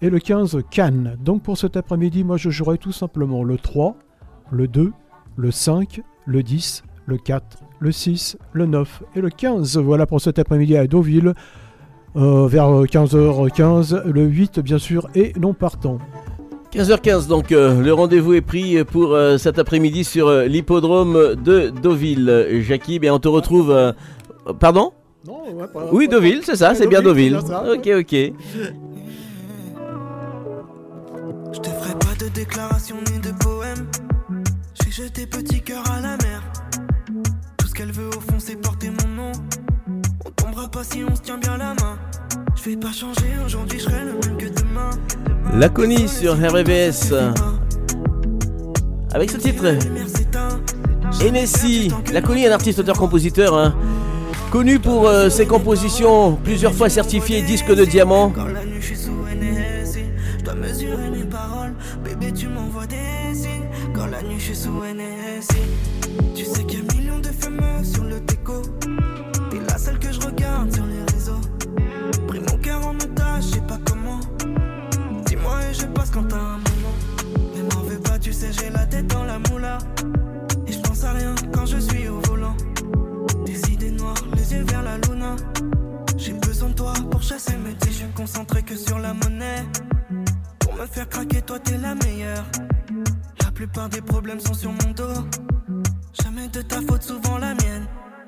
Et le 15, Cannes. Donc pour cet après-midi, moi je jouerai tout simplement le 3, le 2, le 5, le 10, le 4, le 6, le 9 et le 15. Voilà pour cet après-midi à Deauville. euh, vers 15h15, le 8 bien sûr, et non partant. 15h15, donc euh, le rendez-vous est pris pour euh, cet après-midi sur euh, l'hippodrome de Deauville. Jackie, bien on te retrouve. euh, Pardon? Oui, Deauville, c'est ça, c'est bien Deauville, ça. Ok, ok. Je te ferai pas de déclaration ni de poème. J'ai jeté petit cœur qu'elle veut au fond, c'est porter mon nom. On tombera pas si on se tient bien la main. Je vais pas changer aujourd'hui, je serai le même que demain. Laconie sur RVVS. Avec ce titre, Hennessy. Laconie est un artiste auteur-compositeur. hein. Connu pour euh, ses compositions, plusieurs fois certifié disque de diamant. J'ai la tête dans la moula. Et je pense à rien quand je suis au volant. Des idées noires, les yeux vers la luna. J'ai besoin de toi pour chasser mes dés. Je suis concentré que sur la monnaie. Pour me faire craquer, toi t'es la meilleure. La plupart des problèmes sont sur mon dos. Jamais de ta faute, souvent la mienne.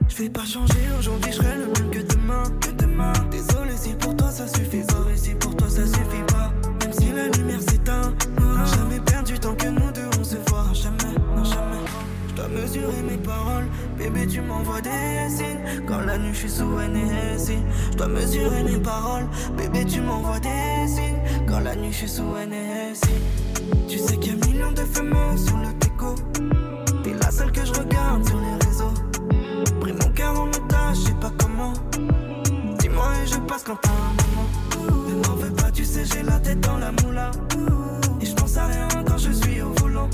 Je vais pas changer aujourd'hui, je serai le même que demain. Que demain. Désolé si pour toi ça suffit pour toi ça suffit. Bébé, tu m'envoies des signes. Quand la nuit, je suis sous NSI. Je dois mesurer mes paroles. Bébé, tu m'envoies des signes. Quand la nuit, je suis sous NSI. Tu sais qu'il y a millions de fumeux sur le déco. T'es la seule que je regarde sur les réseaux. Pris mon cœur en otage, je sais pas comment. Dis-moi et je passe quand t'as un moment. Ne m'en veux pas, tu sais, j'ai la tête dans la moula. Et je pense à rien quand je suis au volant.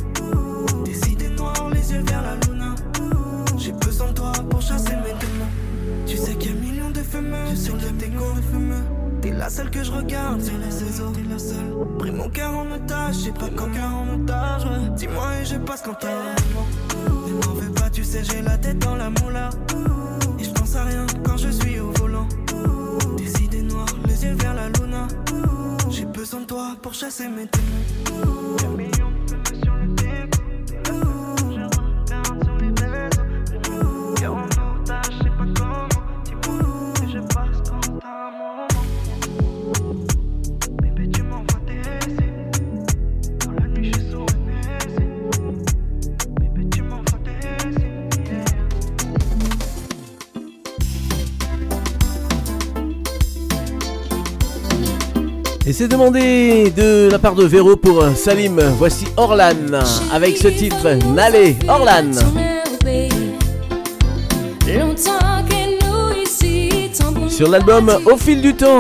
Des idées les yeux vers la luna. De pour chasser mes démons. Tu sais qu'il y a millions de fumeux sur le déco. T'es la seule que je regarde sur les réseaux. T'es la seule. Pris mon cœur en otage, je pas quand cœur en otage. Dis-moi et je passe quand t'as. Ne m'en veux pas, tu sais, j'ai la tête dans la moula. Et je pense à rien quand je suis au volant. Des idées noires, les yeux vers la luna. J'ai besoin de toi pour chasser mes démons. Et c'est demandé de la part de Véro pour Salim. Voici Orlan avec ce titre N'allez Orlan. Sur l'album Au fil du temps.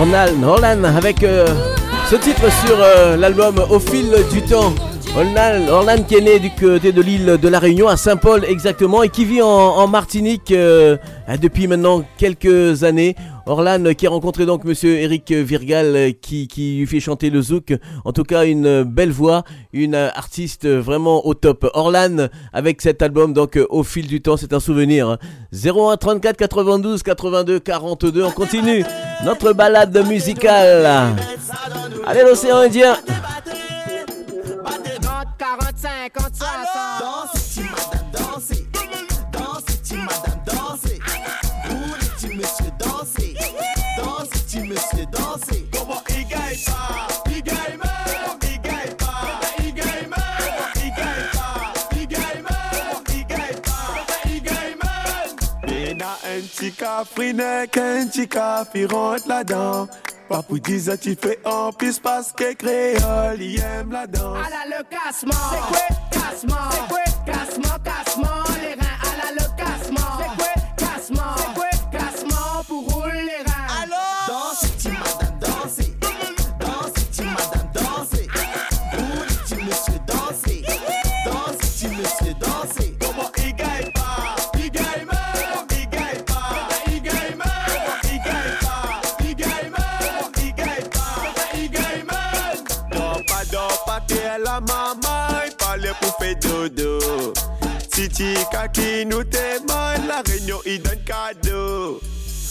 Ornal Orlan avec euh, ce titre sur euh, l'album Au fil du temps. Orlan, qui est né du côté de l'île de la Réunion, à Saint-Paul exactement, et qui vit en, Martinique euh, hein, depuis maintenant quelques années. Orlan qui a rencontré donc monsieur Eric Virgal qui, qui lui fait chanter le zouk. En tout cas, une belle voix, une artiste vraiment au top. Orlan avec cet album, donc au fil du temps, c'est un souvenir. 01 34 92 82 42, on continue notre balade musicale. Allez, l'océan Indien! Kafrine, Kenchi, Kafi, rentre là-dedans. Papou disait tu fais en plus parce que créole, il aime la danse. Ah là le cassement, c'est quoi cassement, c'est quoi cassement, cassement. maman, il parlait pour faire dodo. Titi Kaki nous témoigne, la réunion il donne cadeau.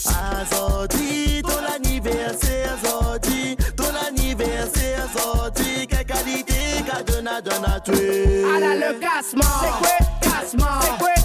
Azoti, ton anniversaire, Azoti, ton anniversaire, Azoti, quelle qualité qu'a donné à donner à tuer. Le casse-moi, c'est quoi, casse-moi.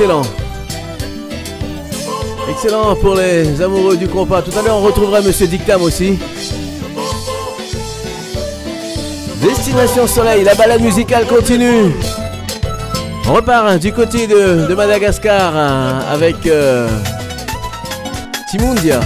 excellent. Excellent pour les amoureux du compas. Tout à l'heure, on retrouvera Monsieur Dictam aussi. Destination Soleil, la balade musicale continue. On repart hein, du côté de, Madagascar hein, avec euh, Timundia.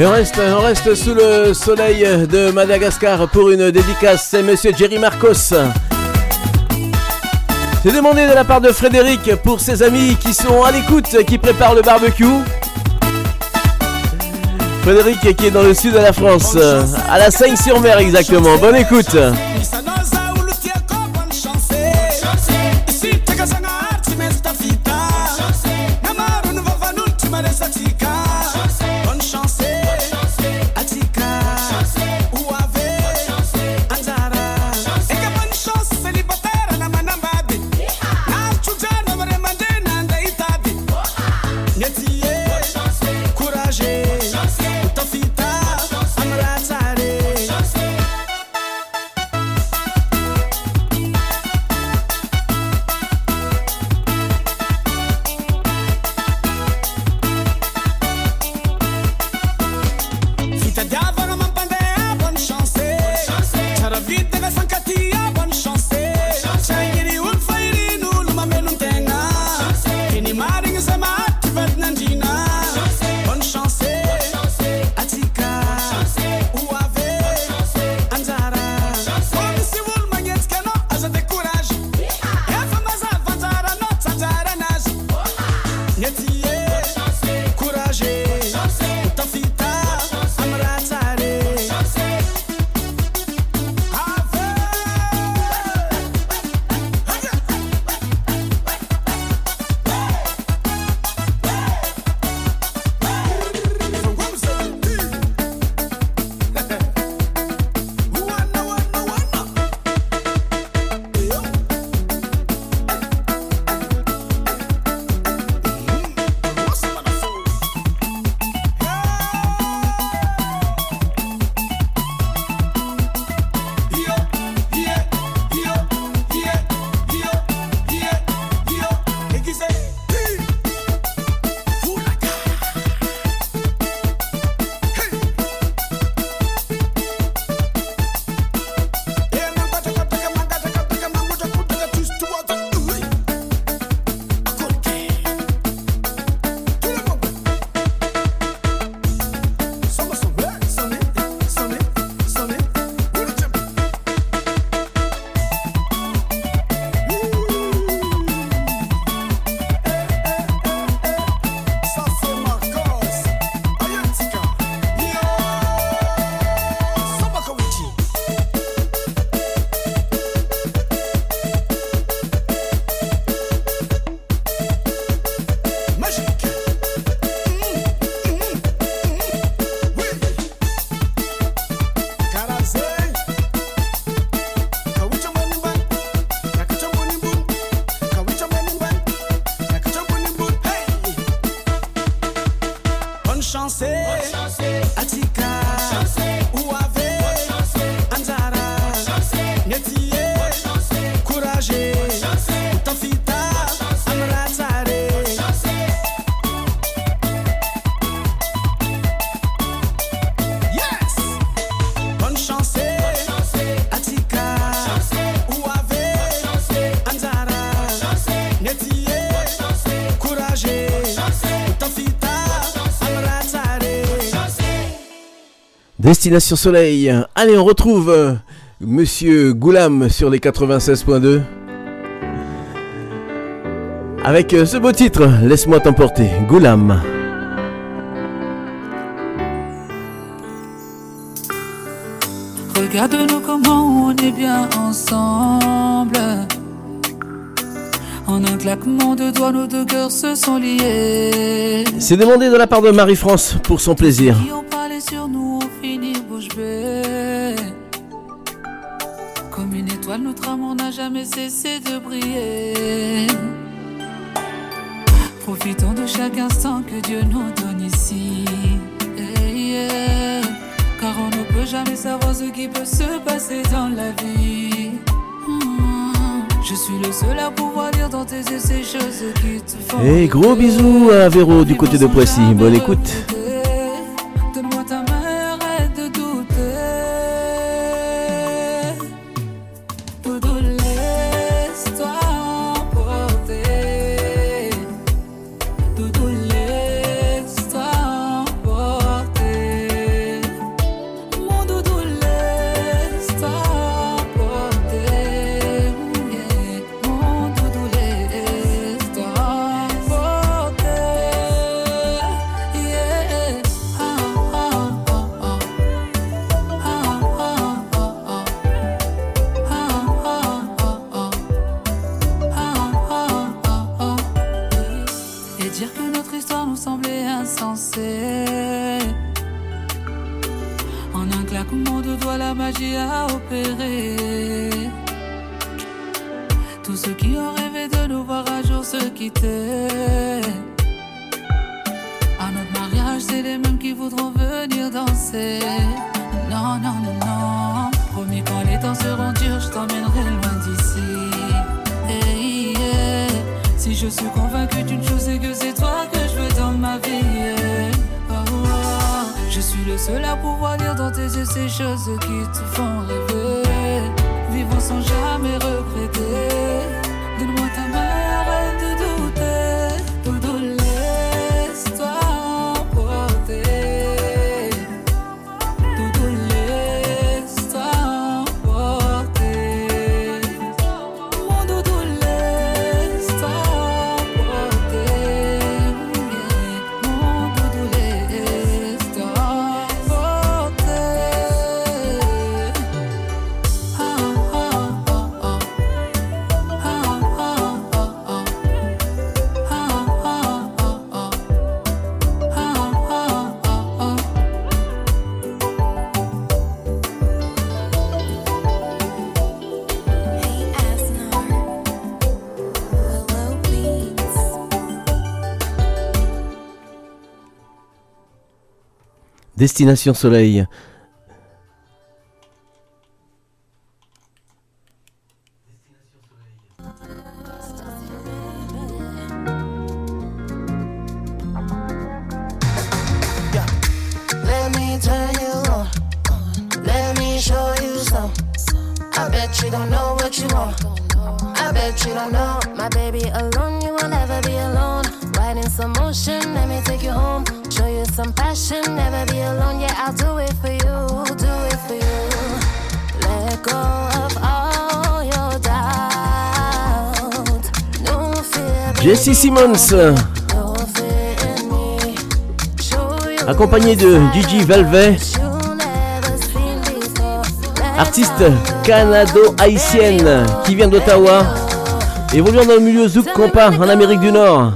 Et on reste, on reste sous le soleil de Madagascar pour une dédicace. C'est monsieur Jerry Marcos. C'est demandé de la part de Frédéric pour ses amis qui sont à l'écoute, qui préparent le barbecue. Frédéric qui est dans le sud de la France, à la 5 sur mer exactement. Bonne écoute. Destination Soleil. Allez, on retrouve euh, Monsieur Goulam sur les 96.2. Avec euh, ce beau titre, Laisse-moi t'emporter, Goulam. Regarde-nous comment on est bien ensemble. En un claquement de doigts, nos deux cœurs se sont liés. C'est demandé de la part de Marie-France pour son plaisir. Cessé de briller. Profitons de chaque instant que Dieu nous donne ici. Eh, yeah. Car on ne peut jamais savoir ce qui peut se passer dans la vie. Hmm. Je suis le seul à pouvoir lire dans tes yeux ces choses qui te font. Et gros bisous à Véro du côté de Poissy. Bonne écoute. Destination Soleil. Accompagné de Gigi Velvet, artiste canado-haïtienne qui vient d'Ottawa, évoluant dans le milieu zouk compas en Amérique du Nord.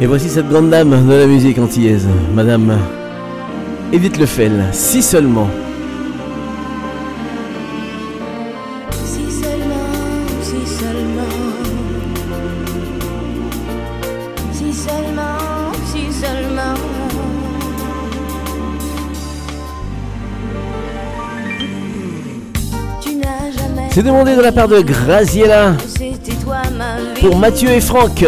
Et voici cette grande dame de la musique antillaise, Madame Edith Lefel, si seulement. si seulement... si seulement... si seulement... je n'as C'est demandé de la part de Graziella pour Mathieu et Franck.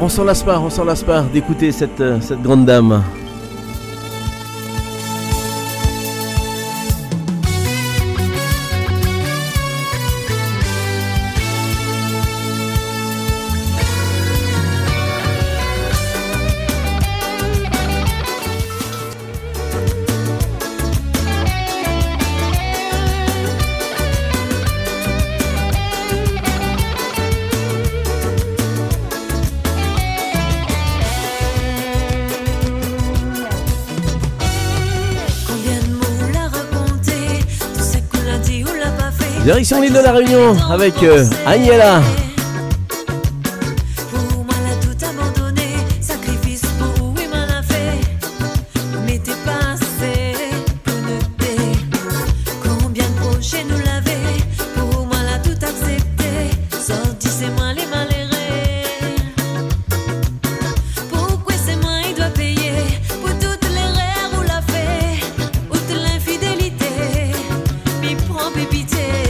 On s'en lasse pas, on s'en lasse pas d'écouter cette euh, grande dame. De la réunion avec eux, aïe elle a Pour moi tout abandonné, sacrifice pour oui mal à fait. Mais dépassé conne Combien de projets nous l'avez Pour moi la tout accepté. Sortissez moi les malérés Pourquoi c'est moi il doit payer Pour toutes les rêves où l'a fait. Out l'infidélité. M'y prend pépitié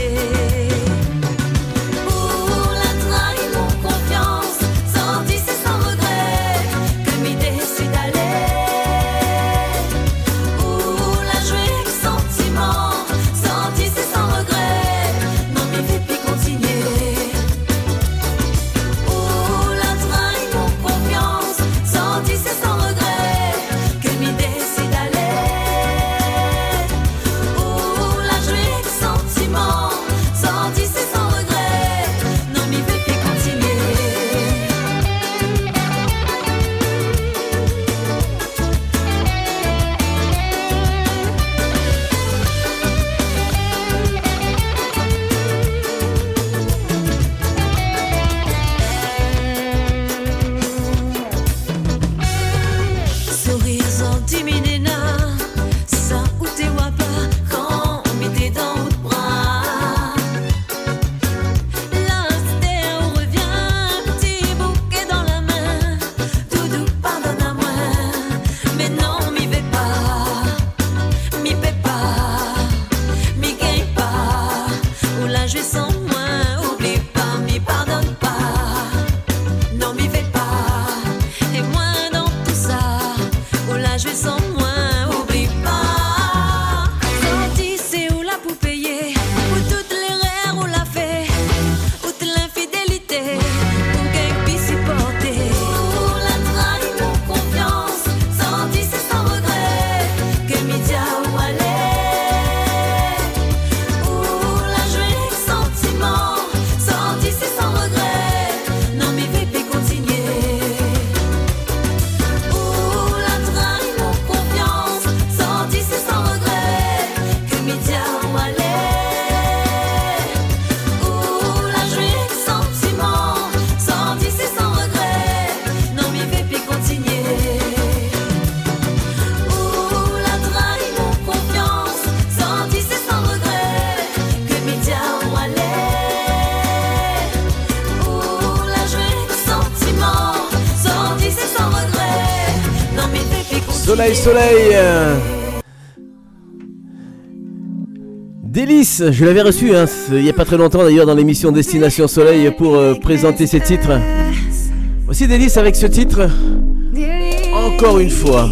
Soleil. Délice, je l'avais reçu hein, il n'y a pas très longtemps d'ailleurs dans l'émission Destination Soleil pour euh, présenter ses titres. Voici Délice avec ce titre. Encore une fois.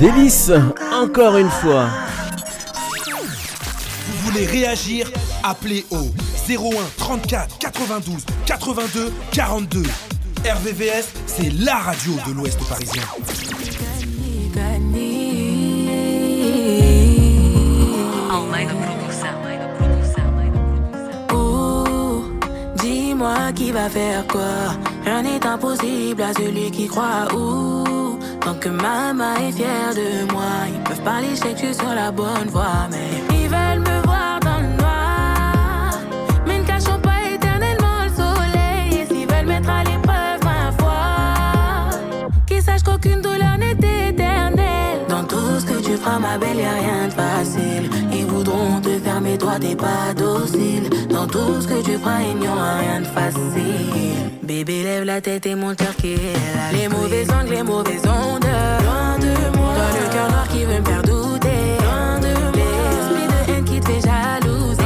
Délice, encore une fois. Vous voulez réagir? Appelez au 01 34 92 82 42. RVVS, c'est la radio de l'Ouest parisien. Oh, dis-moi qui va faire quoi. Rien n'est impossible à celui qui croit. Ouh, tant que maman est fière de moi, ils peuvent parler, je sais que je suis sur la bonne voie, mais ils veulent me voir dans le noir. Mais ne cachons pas éternellement le soleil. Et s'ils veulent mettre à l'épreuve ma foi, qu'ils sachent qu'aucune douleur n'est éternelle. Dans tout ce que tu feras, ma belle, y a rien de facile. Fermer, toi t'es pas docile. Dans tout ce que tu feras, il n'y aura rien de facile. Bébé, lève la tête et mon cœur qui est. Les mauvais angles, les mauvaises ondes. Loin de moi. Dans le cœur noir qui veut me faire douter. Loin de moi. L'esprit de haine qui te fait jalouser.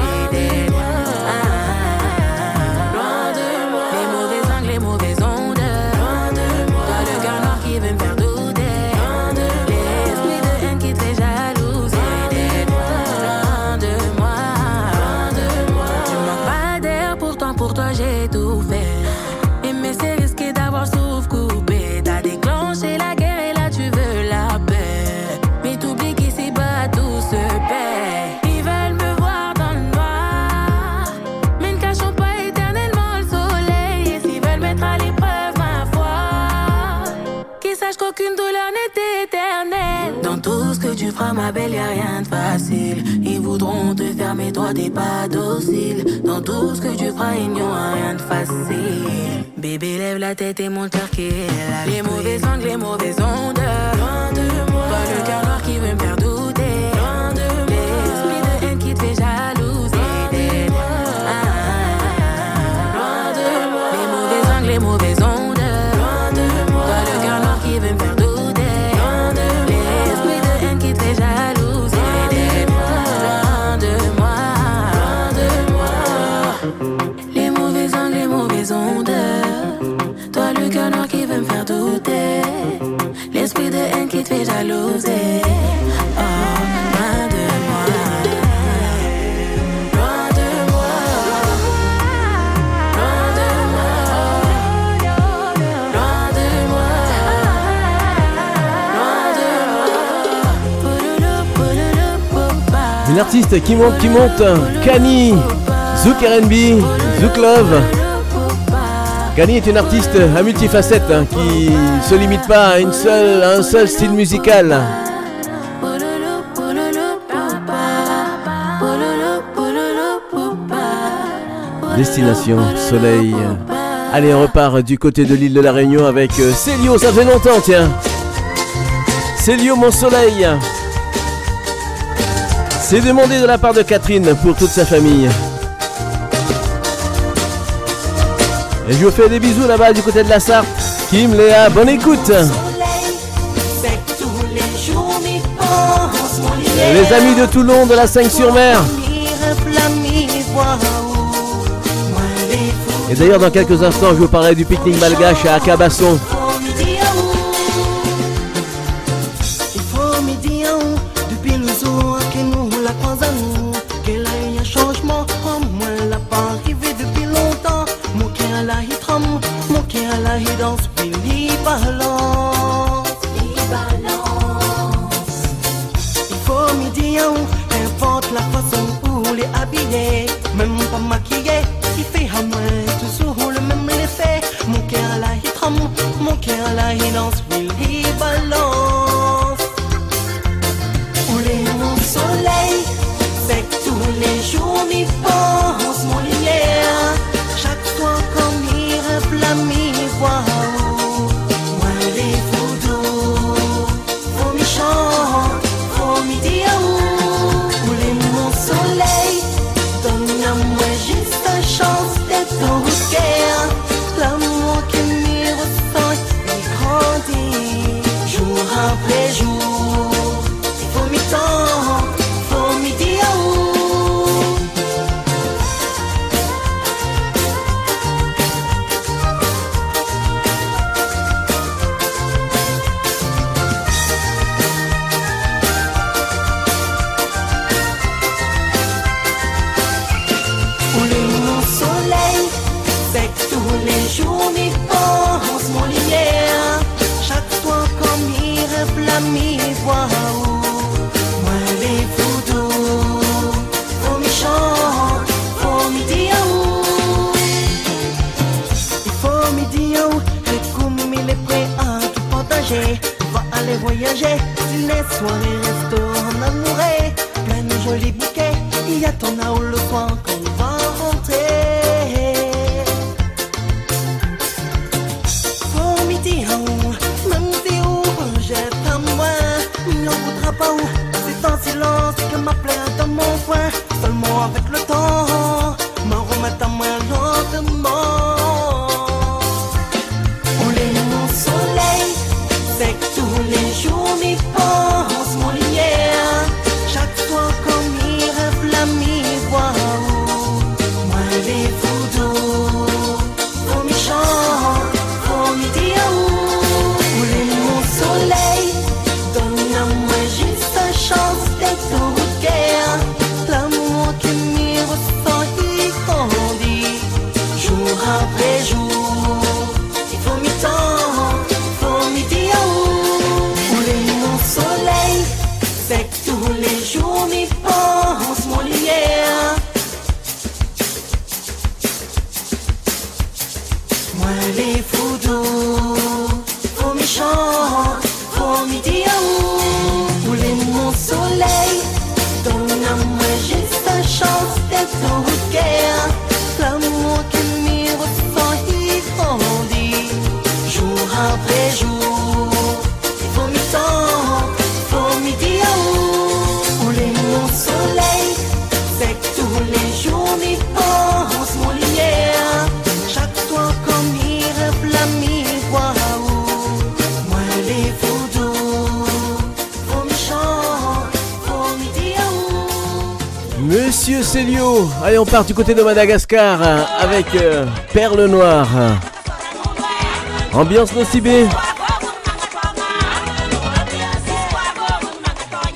tu feras ma belle, y a rien de facile. Ils voudront te fermer, toi t'es pas docile. Dans tout ce que tu feras, il n'y aura rien de facile. Bébé, lève la tête et mon cœur qui est là. Les mauvais angles, les mauvaises ondes. Loin de moi. Toi, le cœur noir qui veut me faire douter. Loin de moi. L'esprit de haine qui te fait jalouser. Loin de moi. Ah, ah, ah. Les mauvais angles, les mauvaises vite fait l'artiste qui monte, qui monte. Kani. Zouk RB. Zouk Love. Gani est une artiste à multifacette hein, qui ne se limite pas à, à un seul style musical. Destination Soleil. Allez, on repart du côté de l'île de la Réunion avec euh, Célio, ça fait longtemps, tiens. Célio, mon soleil. C'est demandé de la part de Catherine pour toute sa famille. Et je vous fais des bisous là-bas du côté de la Sarthe. Kim, Léa, bonne écoute. Les amis de Toulon, de la 5-sur-Mer. Et d'ailleurs, dans quelques instants, je vous parlerai du pique-nique malgache à Acabasson. va aller voyager. Les soirées resto en amoureux, plein de jolis bouquets. Il y a ton haut le soir. part du côté de Madagascar euh, avec euh, Perle Noire. Ambiance nocibé. Et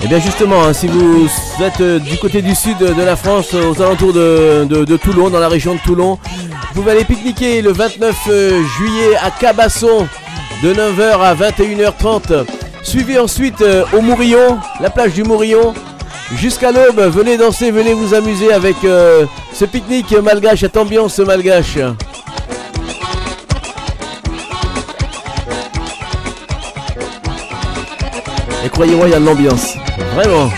eh bien justement, hein, si vous êtes euh, du côté du sud de la France, aux alentours de, Toulon, dans la région de Toulon, vous pouvez aller pique-niquer le 29 juillet à Cabasson de 9h à 21h30. Suivez ensuite au Mourillon, la plage du Mourillon, jusqu'à l'aube. Venez danser, venez vous amuser avec ce pique-nique malgache, cette ambiance malgache. Et croyez-moi, il y a de l'ambiance. Vraiment.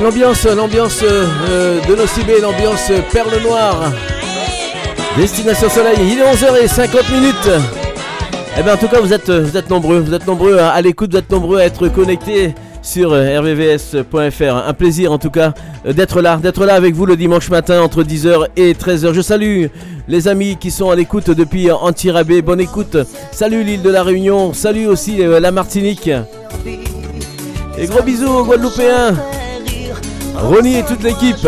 Voilà l'ambiance, euh, de Nocibé, l'ambiance Perle Noire. Destination Soleil, il est 11h50 minutes. Eh bien en tout cas vous êtes, vous êtes nombreux, vous êtes nombreux à, l'écoute, vous êtes nombreux à être connectés sur euh, rvvs.fr. Un plaisir en tout cas euh, d'être là, d'être là avec vous le dimanche matin entre 10h et 13h. Je salue les amis qui sont à l'écoute depuis Antirabé. Bonne écoute. Salut l'île de la Réunion, salut aussi euh, la Martinique. Et gros bisous aux Guadeloupéens. Ronnie et toute l'équipe.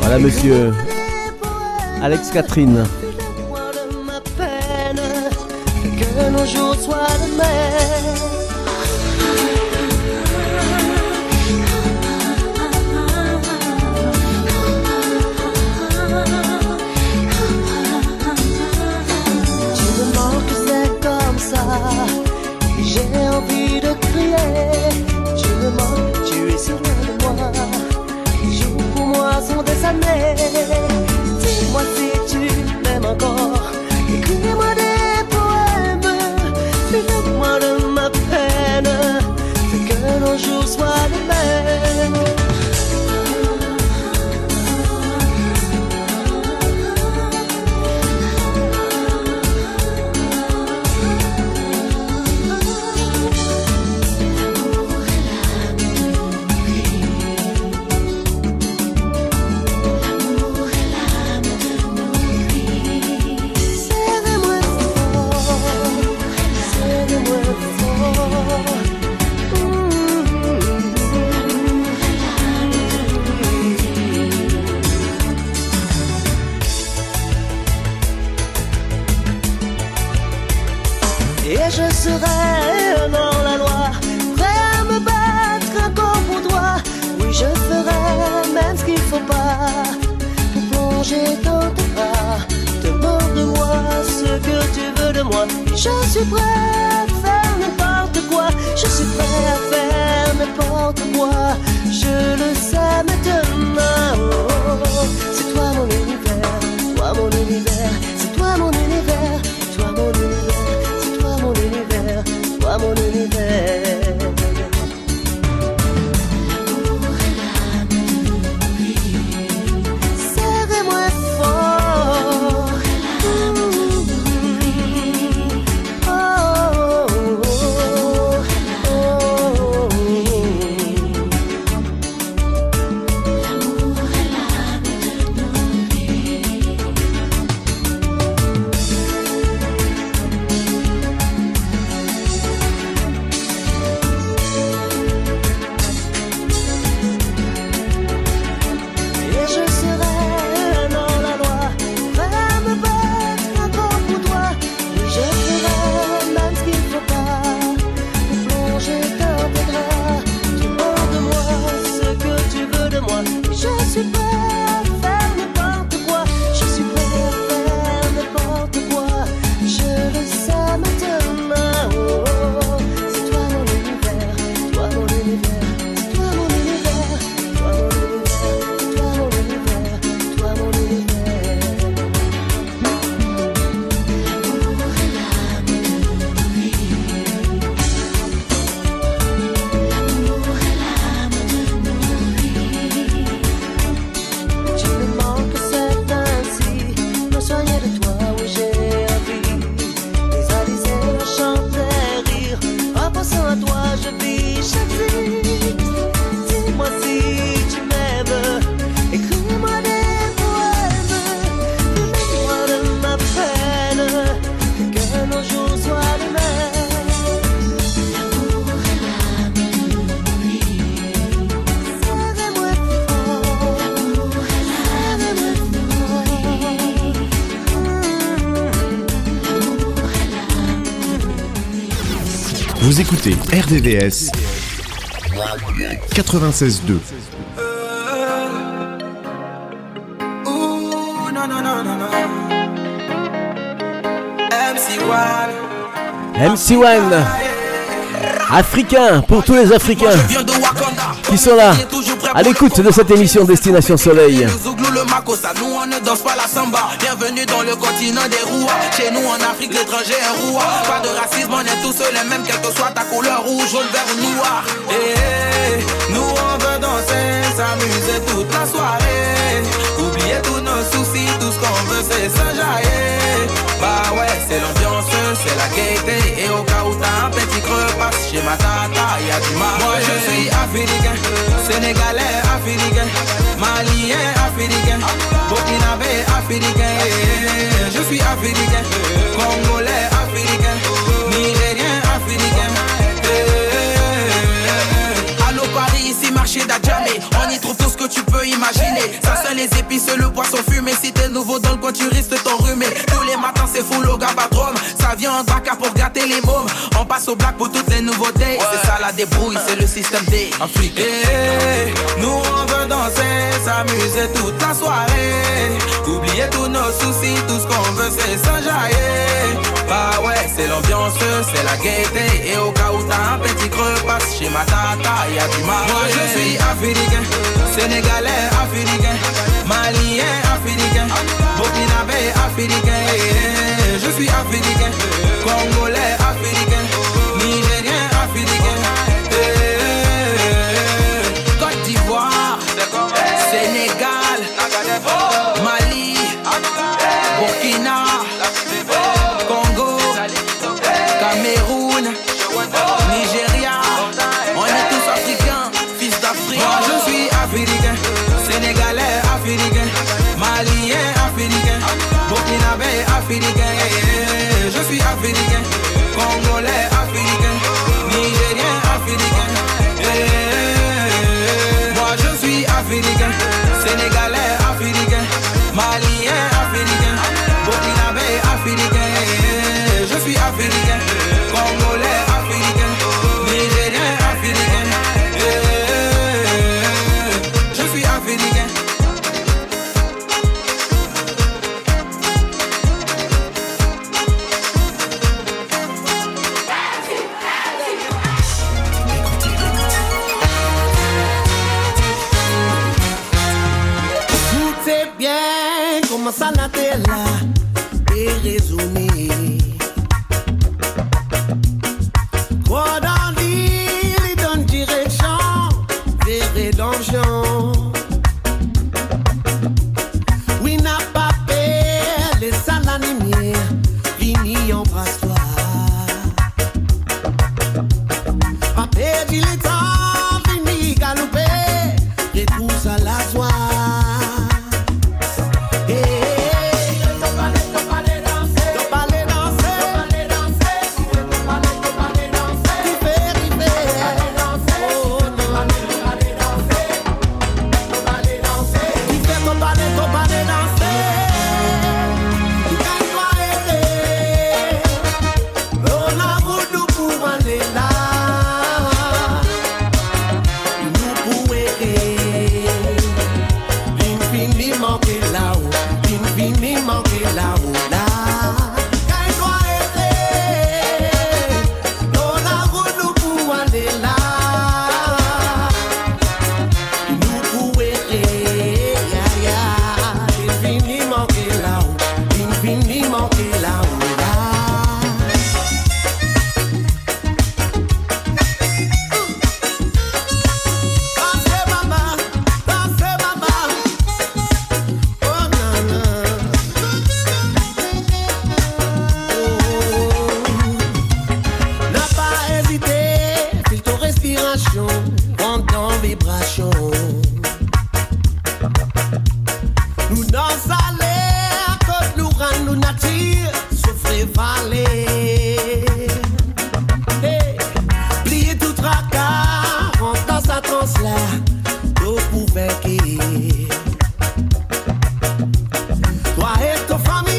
Voilà, monsieur. Alex Catherine. écoutez RDVS 96.2. MC1 Africain pour tous les Africains qui sont là à l'écoute de cette émission Destination Soleil. Nous on ne danse pas la samba. Bienvenue dans le continent des rouas. Chez nous en Afrique, l'étranger est roi. Pas de racisme, on est tous les mêmes, quelle que soit ta couleur, rouge, jaune, vert ou noir. Hey, nous on veut danser, s'amuser toute la soirée. Oublier tous nos soucis, tout ce qu'on veut c'est s'enjailler. Bah ouais, c'est l'ambiance, c'est la gaieté. Et au cas où t'as un petit creux, passe chez ma tata, y'a du mal. Moi je suis africain, sénégalais, africain. malien, eh, africain, burkinabé, africain, je suis africain, congolais, africain. ici marché d'Adjamé. On y trouve tout ce que tu peux imaginer. Ça seul les épices, le poisson fumé. Si t'es nouveau dans le coin tu risques t'enrhumer Tous les matins c'est full au gabatron Ça vient en vaca pour gâter les mômes. On passe au black pour toutes les nouveautés. C'est ça la débrouille, c'est le système D. Afrique. Eh, eh, eh. Nous on veut danser, s'amuser toute la soirée. Oublier tous nos soucis, tout ce qu'on veut c'est s'enjailler. Bah ouais, c'est l'ambiance, c'est la gaieté. Et au cas où t'as un petit crepasse chez ma tata, y'a du mal. Je suis africain, sénégalais africain, malien africain, burkinabé africain. Je suis africain, congolais africain, Toi et ta famille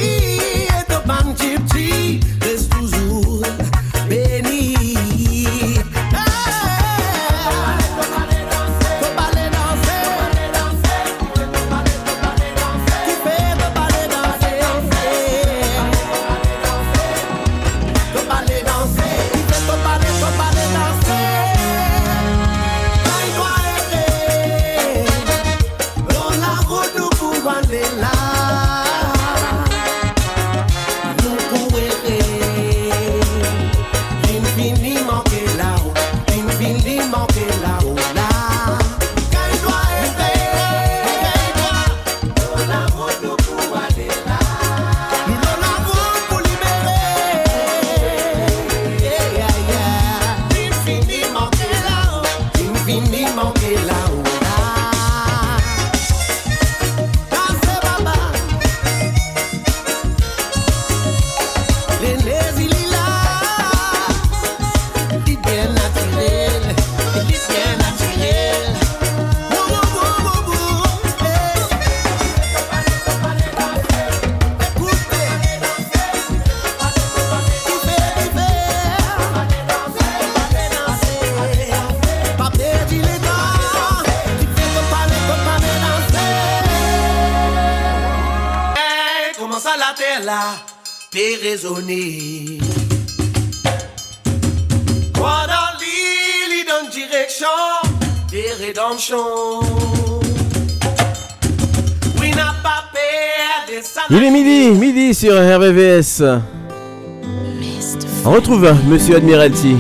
retrouve Monsieur Admiralty.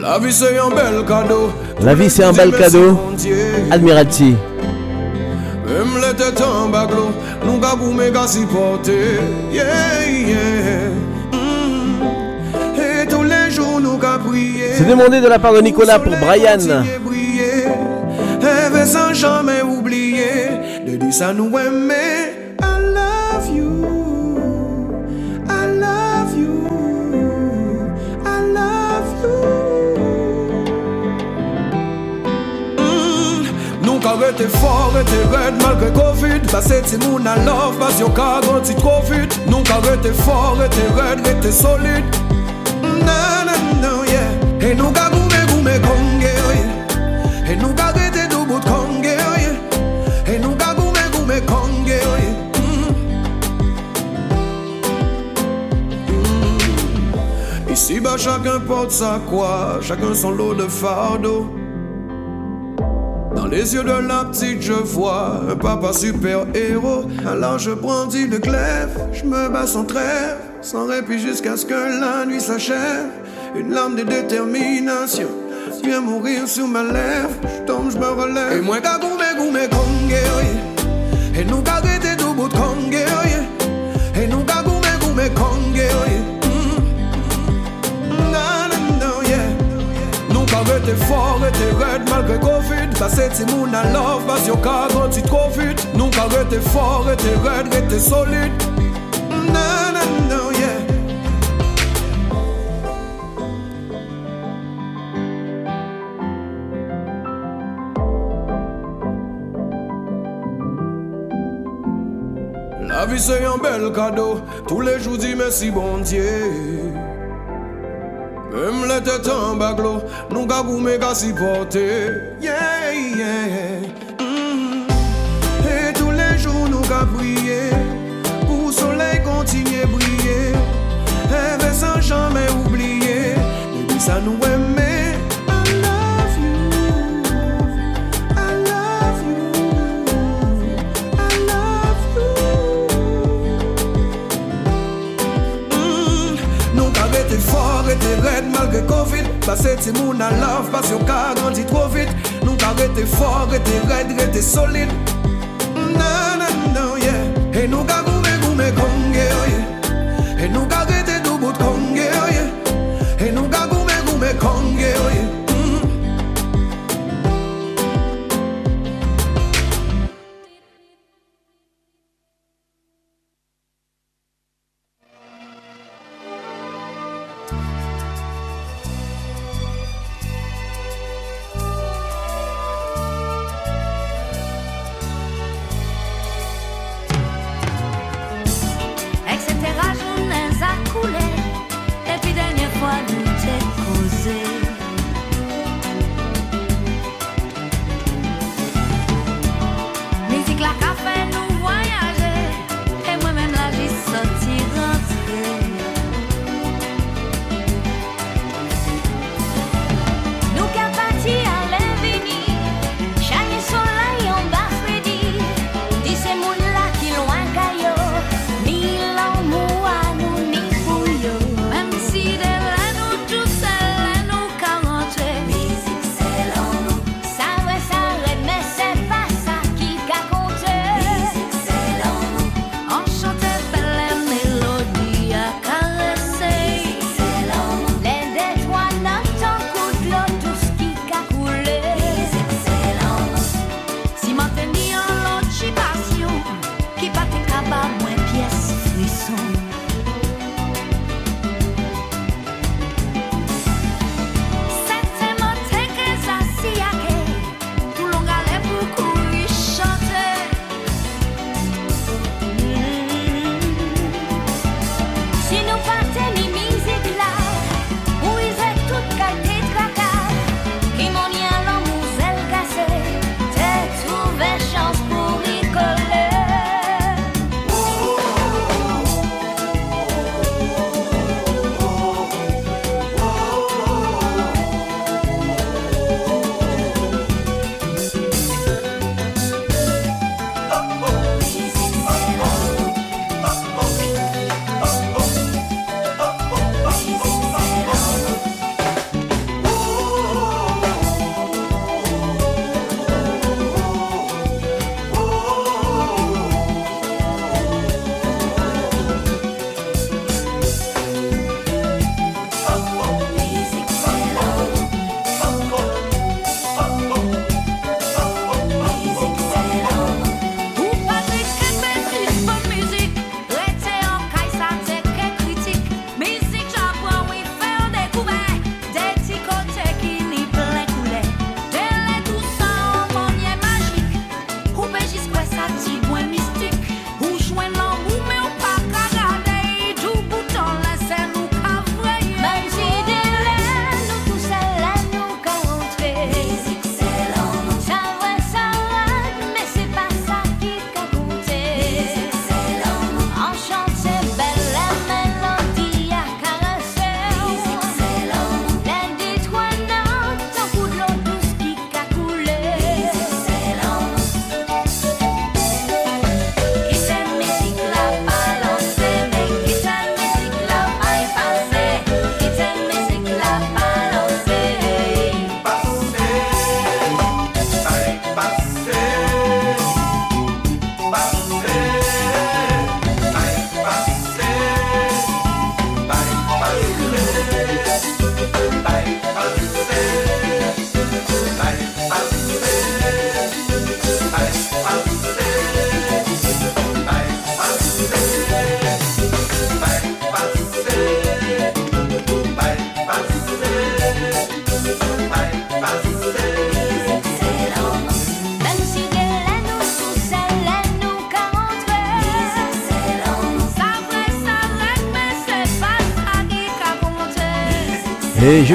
La vie c'est un bel cadeau. La vie c'est un bel cadeau. Admiralty. Même les têtes en baglo, nous gabou méga supporter. Yeah, yeah. Mm. Et tous les jours nous prier. C'est demandé de la part de Nicolas pour Brian. Sa nou eme. I love you. I love you. I love you. Mm, Nou ka rete for, rete red malgre covid. Bas eti moun a love, bas yo ka ganti covid Nou ka rete for, rete red, rete solid. Nan nan nan yeah. E nou ka bas chacun porte sa croix Chacun son lot de fardeau dans les yeux de la petite, je vois un papa super héros. Alors je brandis le glaive, je me bats sans trêve, sans répit jusqu'à ce que la nuit s'achève. Une lame de détermination vient mourir sur ma lèvre. Je tombe, je me relève. Et moi, goumé, Et nous Ete for, ete red malgre covid. Pase ti moun an love Bas yo ka ganti tro vit Nou kar ete for, ete red, ete solid Nan nan nan yeah. La vi se yon bel kado Tous les jours di mersi bon dieu. te tombe à l'eau, nous gagoume qu'à supporter. Pase ti moun an lav, pasyon ka grandi tro vit Nou ka rete for, rete red, rete solid Mnen mm,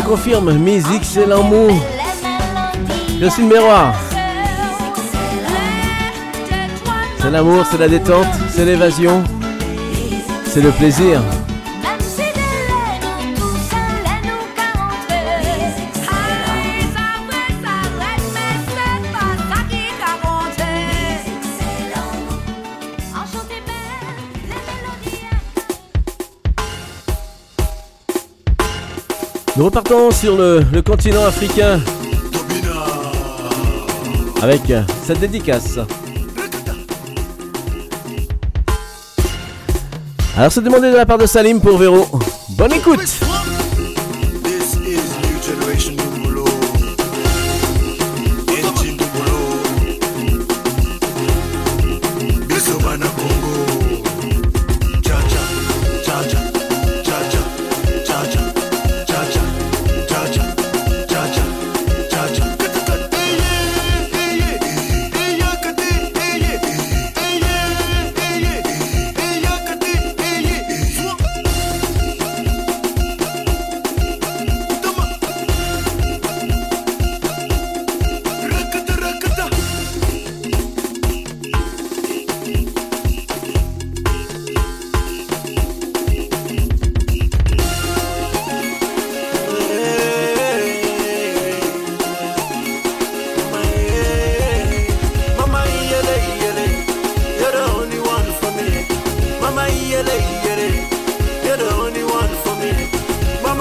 confirme, musique c'est l'amour. Jocelyne Miroir. C'est l'amour, c'est la détente, c'est l'évasion, c'est le plaisir. Repartons sur le, le continent africain avec cette dédicace. Alors c'est demandé de la part de Salim pour Véro. Bonne écoute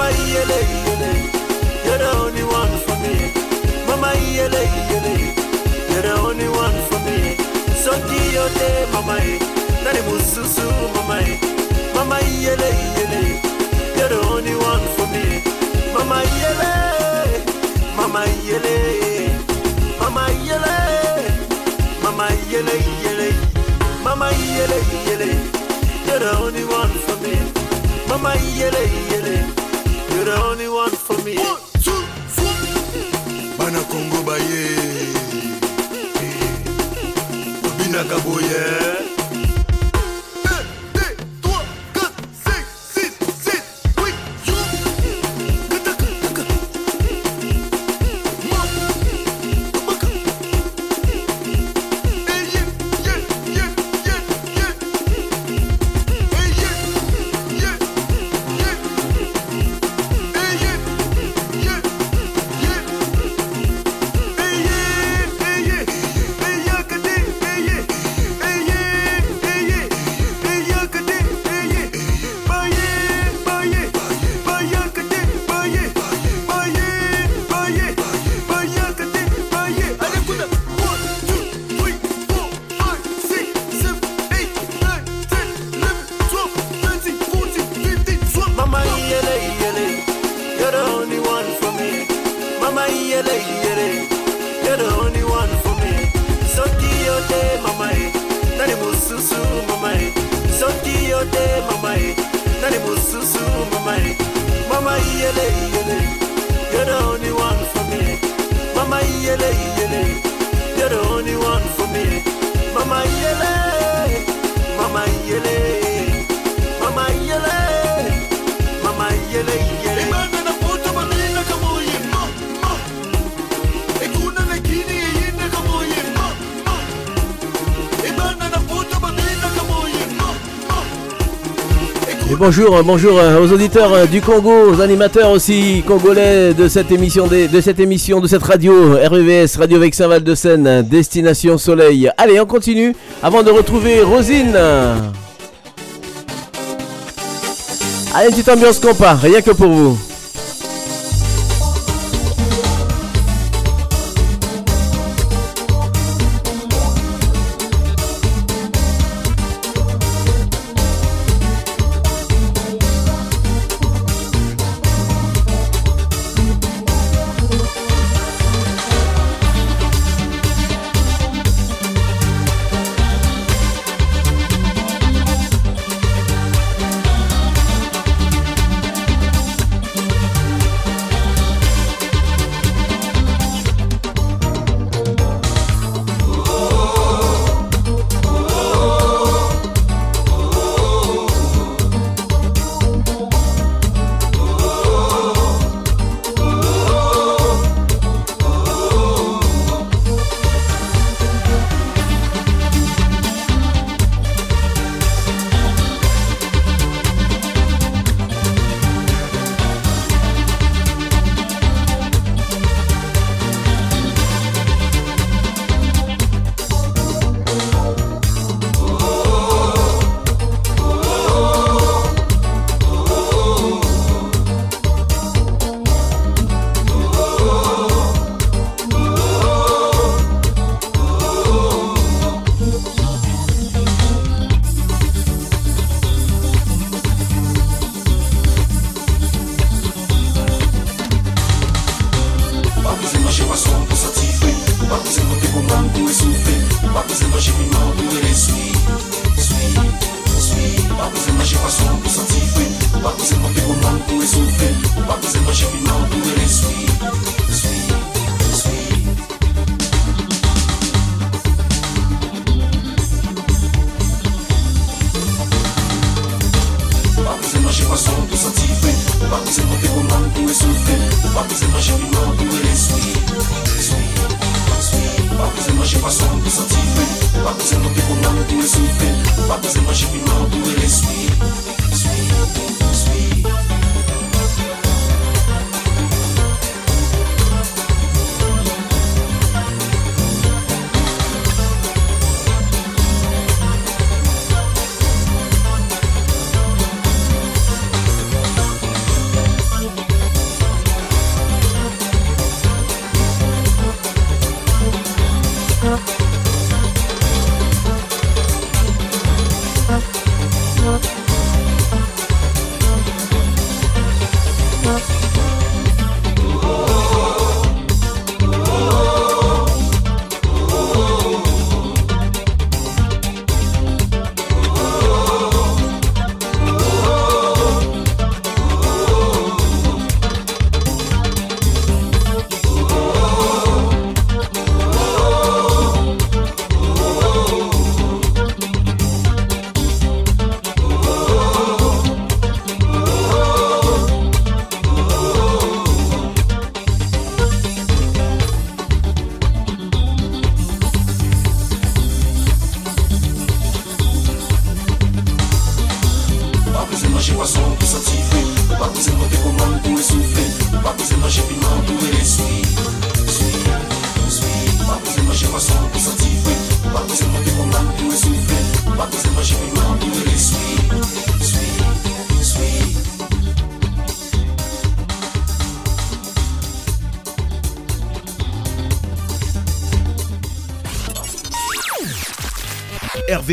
Mama yele yele, you're the only one for me. Mama yele yele, you're the only one for me. Soki yote mama e, nani mususu mama e. Mama yele yele, you're the only one for me. Mama yele, mama yele, mama yele. Mama yele yele, mama yele yele, you're the only one for me. Mama yele yele, you're the only one for me. One, two, four. Bana Congo baye, Bina kaboye. Mama bonjour, bonjour euh, aux auditeurs euh, du Congo, aux animateurs aussi congolais de cette émission, de cette radio RVVS, Radio Vexin Val de Seine, Destination Soleil. Allez, on continue avant de retrouver Rosine. Allez, petite ambiance compas, rien que pour vous.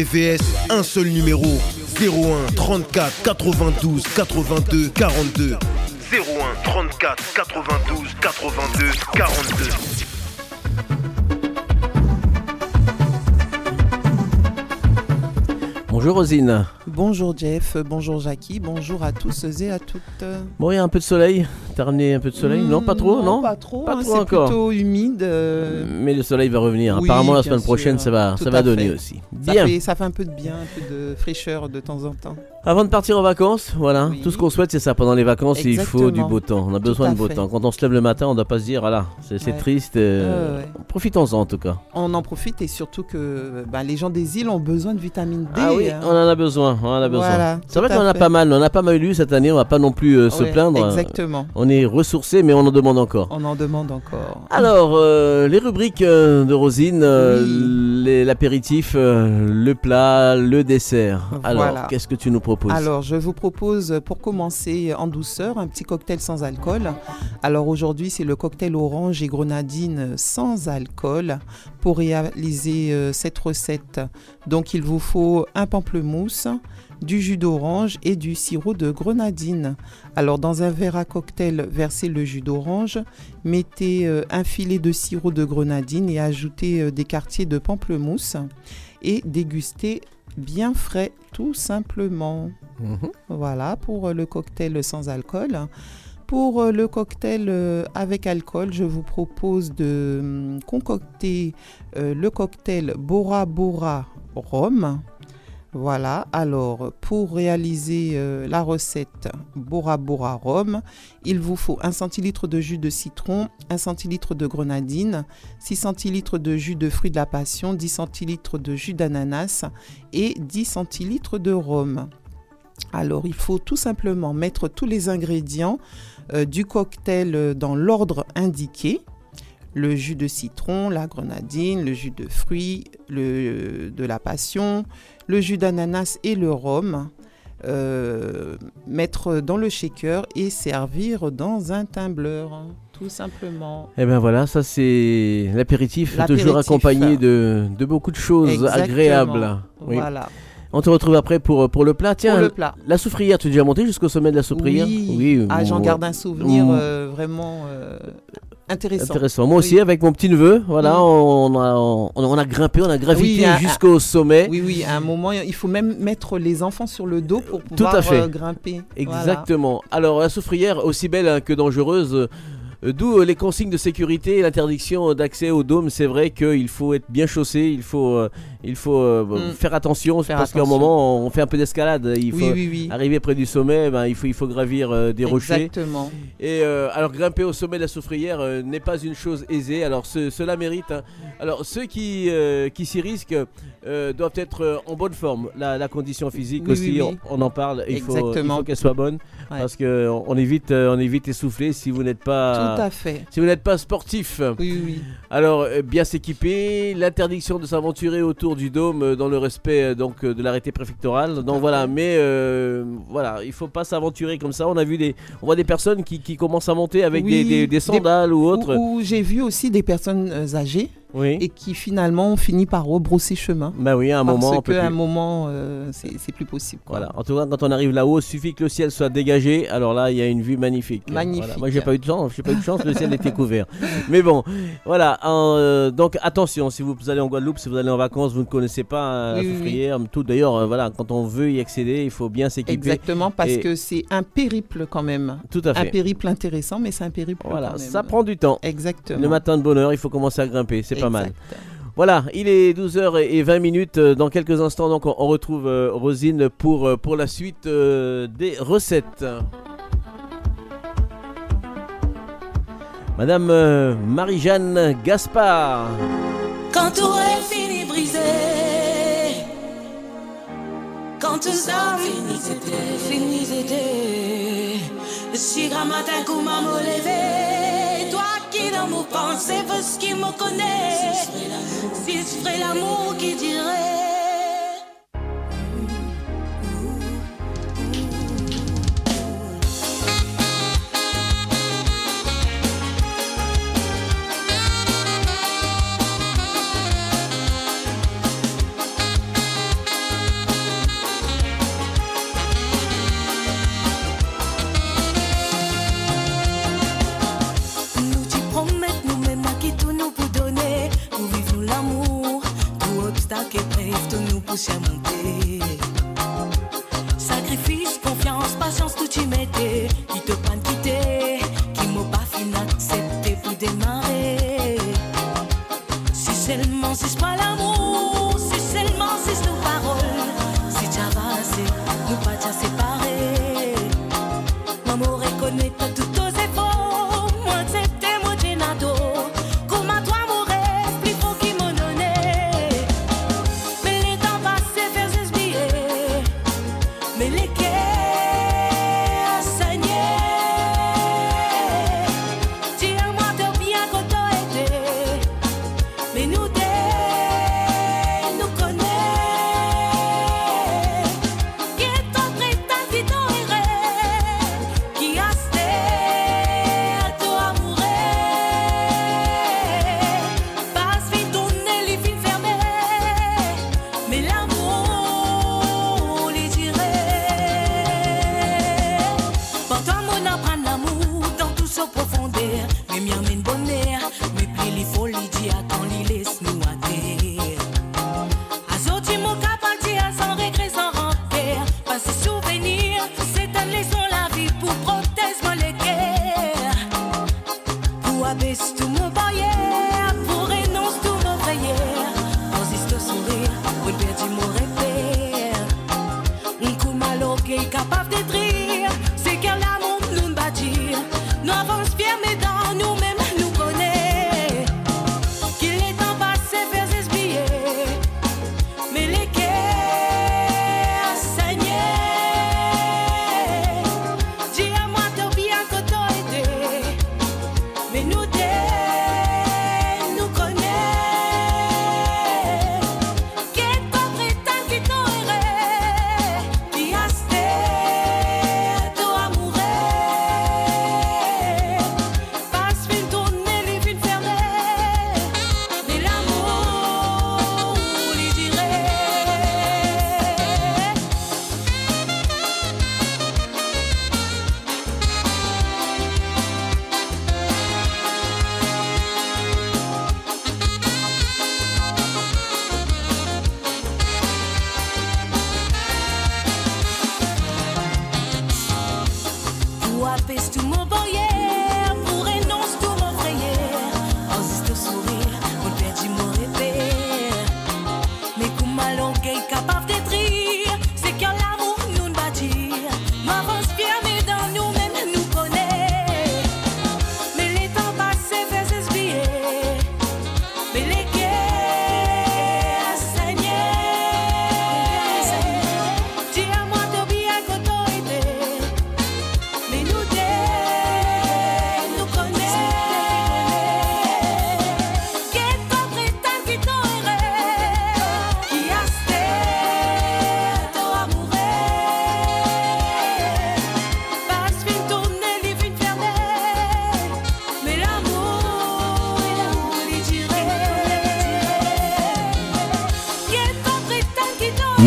RVVS, un seul numéro 01 34 92 82 42. 01 34 92 82 42. Bonjour Rosine. Bonjour Jeff, bonjour Jackie, bonjour à tous et à toutes. Bon, il y a un peu de soleil? T'as ramené un peu de soleil Non, pas trop, non, Pas trop, Pas hein, trop c'est encore. plutôt humide. euh, Mais le soleil va revenir. oui, Apparemment, la semaine prochaine, sûr, ça va, tout ça va donner fait. aussi. Ça Bien. fait, ça fait un peu de bien, un peu de fraîcheur de temps en temps. Avant de partir en vacances, voilà, tout ce qu'on souhaite, c'est ça. Pendant les vacances, il faut du beau temps. On a besoin de beau fait. temps. Quand on se lève le matin, on ne doit pas se dire, voilà, c'est c'est Ouais. triste. euh, Ouais, ouais. Profitons-en en tout cas. On en profite et surtout que bah, les gens des îles ont besoin de vitamine D. Ah oui, hein. on en a besoin, on en a besoin. Voilà, c'est vrai qu'on a fait. pas mal, on a pas mal lu cette année, on va pas non plus euh, se plaindre. exactement. On est ressourcés, mais on en demande encore. On en demande encore. Alors, euh, les rubriques de Rosine, l'apéritif, le plat, le dessert. Alors, Voilà. qu'est-ce que tu nous proposes Alors, je vous propose, pour commencer en douceur, un petit cocktail sans alcool. Alors, aujourd'hui, c'est le cocktail orange et grenadine sans alcool. Pour réaliser euh, cette recette, donc, il vous faut un pamplemousse, du jus d'orange et du sirop de grenadine. Alors, dans un verre à cocktail, versez le jus d'orange, mettez euh, un filet de sirop de grenadine et ajoutez euh, des quartiers de pamplemousse et dégustez bien frais, tout simplement. Mhm. Voilà pour euh, le cocktail sans alcool. Pour euh, le cocktail euh, avec alcool, je vous propose de hum, concocter le cocktail Bora Bora Rhum. Voilà, alors pour réaliser euh, la recette Bora Bora Rhum, il vous faut 1 centilitre de jus de citron, 1 centilitre de grenadine, 6 centilitres de jus de fruits de la passion, 10 centilitres de jus d'ananas et 10 centilitres de rhum. Alors, il faut tout simplement mettre tous les ingrédients euh, du cocktail euh, dans l'ordre indiqué. Le jus de citron, la grenadine, le jus de fruits, le, de la passion, le jus d'ananas et le rhum. Euh, mettre dans le shaker et servir dans un hein, tout simplement. Eh bien voilà, ça c'est l'apéritif, toujours accompagné de, de beaucoup de choses Exactement. agréables. Oui. Voilà. On te retrouve après pour, pour le plat. Tiens, le plat. la soufrière, tu es déjà monté jusqu'au sommet de la soufrière Oui. Ah, j'en garde un souvenir euh, vraiment euh, intéressant. Intéressant. Moi aussi, avec mon petit neveu, voilà, on, a, on, on a grimpé, on a gravité Oui, à- à- jusqu'au sommet. Oui, oui, à un moment, il faut même mettre les enfants sur le dos pour Tout pouvoir à fait. euh, grimper. Voilà. Exactement. Alors, la soufrière, aussi belle hein, que dangereuse, euh, d'où euh, les consignes de sécurité et l'interdiction d'accès au dôme. C'est vrai qu'il faut être bien chaussé, il faut, il faut euh, Mm. faire attention, Faire parce qu'à un moment, on fait un peu d'escalade. Il faut Oui, oui, oui. arriver près du sommet, ben, il, faut, il faut gravir euh, des rochers. Exactement. Et euh, alors grimper au sommet de la soufrière euh, n'est pas une chose aisée. Alors ce- cela mérite. hein. Alors ceux qui, qui s'y risquent doivent être en bonne forme. La, la condition physique aussi. On, on en parle. Il faut, il Exactement. faut qu'elle soit bonne Ouais. parce que on est vite, on est vite essoufflé si vous n'êtes pas. Tout à fait. Si vous n'êtes pas sportif. Oui, oui, oui. Alors bien s'équiper, l'interdiction de s'aventurer autour du dôme euh, dans le respect euh, donc euh, de l'arrêté préfectoral. Donc voilà, mais euh, voilà, il faut pas s'aventurer comme ça. On a vu des, on voit des personnes qui, qui commencent à monter avec Oui, des, des- des sandales ou autres. Où, où j'ai vu aussi des personnes âgées Oui. et qui finalement ont fini par rebrousser chemin. Bah oui, à un parce moment, peut qu'à un moment, euh, c'est plus possible. quoi. Voilà. En tout cas, quand on arrive là-haut, il suffit que le ciel soit dégagé. Alors là, il y a une vue magnifique. Magnifique. Voilà. Moi, j'ai pas eu de chance. J'ai pas eu de chance. Le ciel était couvert. Mais bon, voilà. euh, donc attention, si vous allez en Guadeloupe, si vous allez en vacances, vous ne connaissez pas euh, la Oui. Tout d'ailleurs, euh, voilà, quand on veut y accéder, il faut bien s'équiper. Exactement, parce Et que c'est un périple quand même. Tout à Un fait. périple intéressant, mais c'est un périple Voilà, quand même. ça prend du temps. Exactement. Le matin de bonne heure, il faut commencer à grimper, c'est pas mal. Voilà, il est 12h20 minutes. euh, Dans quelques instants, donc, on, retrouve euh, Rosine pour, euh, pour la suite euh, des recettes. Madame euh, Marie-Jeanne Gaspard. Quand tout est fini brisé Quand tout ça fini c'était Fini c'était Si grand matin coup m'a me levé pensée veux ce qui me connaît? Si ce ferait l'amour qui dirait?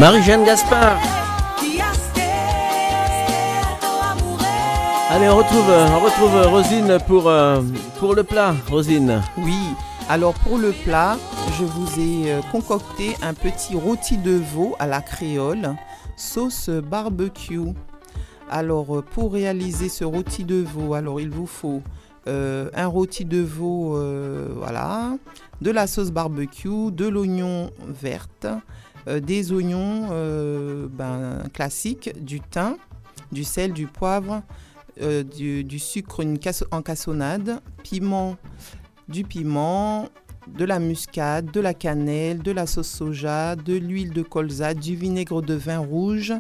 Marie-Jeanne Gaspard. Allez, on retrouve, Rosine pour, euh, pour le plat. Rosine. Oui, alors pour le plat, je vous ai euh, concocté un petit rôti de veau à la créole, sauce barbecue. Alors euh, pour réaliser ce rôti de veau, alors il vous faut un rôti de veau, voilà, de la sauce barbecue, de l'oignon verte, euh, des oignons euh, ben, classiques, du thym, du sel, du poivre, euh, du, sucre en cassonade, piment, du piment, de la muscade, de la cannelle, de la sauce soja, de l'huile de colza, du vinaigre de vin rouge,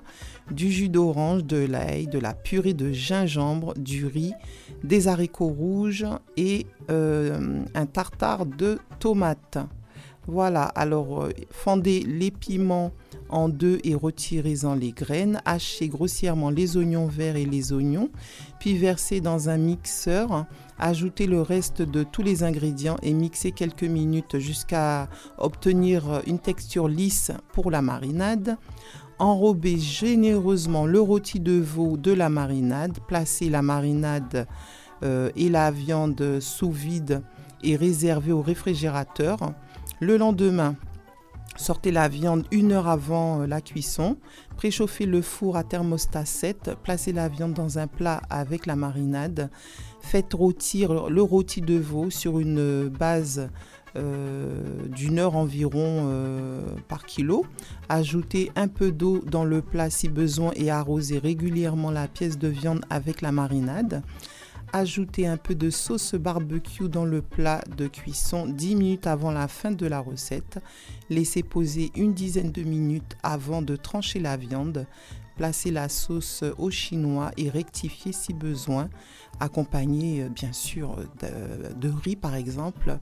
du jus d'orange, de l'ail, de la purée de gingembre, du riz, des haricots rouges et euh, un tartare de tomates. Voilà, alors euh, fendez les piments en deux et retirez-en les graines. Hachez grossièrement les oignons verts et les oignons, puis versez dans un mixeur. Ajoutez le reste de tous les ingrédients et mixez quelques minutes jusqu'à obtenir une texture lisse pour la marinade. Enrobez généreusement le rôti de veau de la marinade. Placez la marinade euh, et la viande sous vide et réservez au réfrigérateur. Le lendemain, sortez la viande une heure avant euh, la cuisson. Préchauffez le four à thermostat 7. Placez la viande dans un plat avec la marinade. Faites rôtir le rôti de veau sur une base euh, d'une heure environ euh, par kilo. Ajoutez un peu d'eau dans le plat si besoin et arrosez régulièrement la pièce de viande avec la marinade. Ajoutez un peu de sauce barbecue dans le plat de cuisson 10 minutes avant la fin de la recette. Laissez poser une dizaine de minutes avant de trancher la viande. Placez la sauce au chinois et rectifiez si besoin, accompagné euh, bien sûr de, de riz par exemple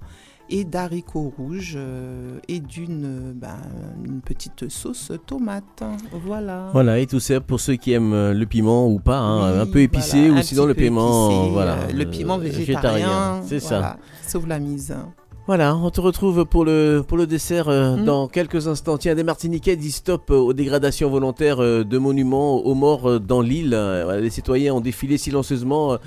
et d'haricots rouges euh, et d'une ben, une petite sauce tomate. Voilà. Voilà, et tout ça pour ceux qui aiment euh, le piment ou pas, hein, Oui, un peu épicé voilà, ou sinon le piment, épicé, voilà, euh, le piment euh, végétarien, c'est voilà, ça. Sauve la mise. Voilà, on te retrouve pour le, pour le dessert euh, Mm. dans quelques instants. Tiens, des Martiniquais disent stop aux dégradations volontaires de monuments aux morts dans l'île. Les citoyens ont défilé silencieusement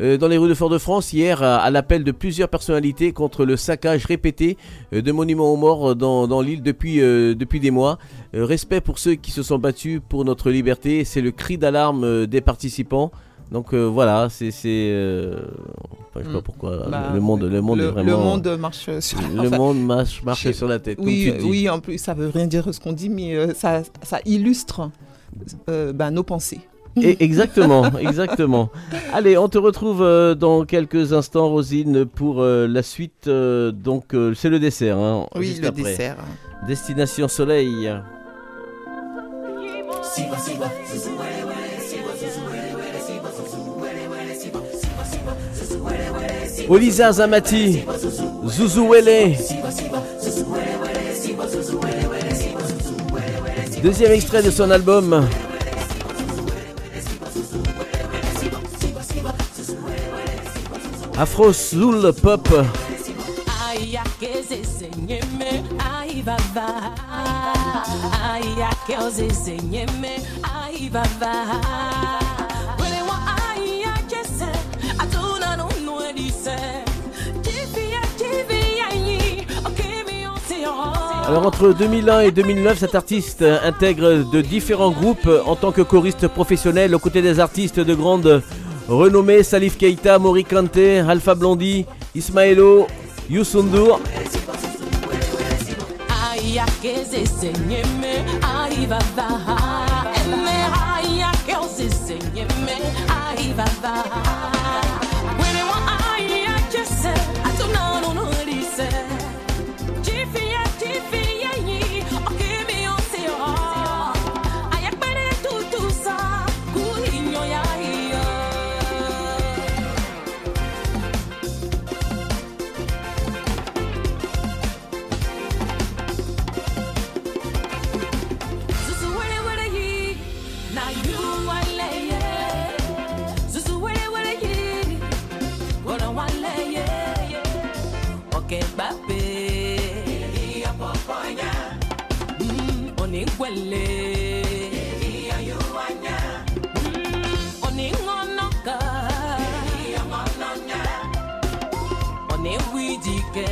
dans les rues de Fort-de-France hier à, l'appel de plusieurs personnalités contre le saccage répété euh, de monuments aux morts euh, dans, dans l'île depuis, euh, depuis des mois. Euh, respect pour ceux qui se sont battus pour notre liberté, c'est le cri d'alarme euh, des participants. Donc euh, voilà, c'est... euh, enfin, je sais pas Mm. pourquoi, Bah, le monde, le monde le- est vraiment... le monde marche sur la- Le enfin, monde marche, sur la tête, comme Oui, tu euh, dis. oui, en plus, ça veut rien dire ce qu'on dit, mais euh, ça, ça illustre euh, ben, nos pensées. Et exactement, exactement. Allez, on te retrouve euh, dans quelques instants, Rosine, pour euh, la suite. euh, donc, euh, c'est le dessert. hein, Oui, juste le après. dessert. Destination Soleil. Siba, siba, zuzu, wele, wele, siba, zuzu, wele, yi, okemi, osio. Alors entre 2001 et 2009, cet artiste intègre de différents groupes en tant que choriste professionnel aux côtés des artistes de grande renommée Salif Keita, Mori Kante, Alpha Blondie, Ismaelo, Youssoundour. kwele. Oningonoka onewijike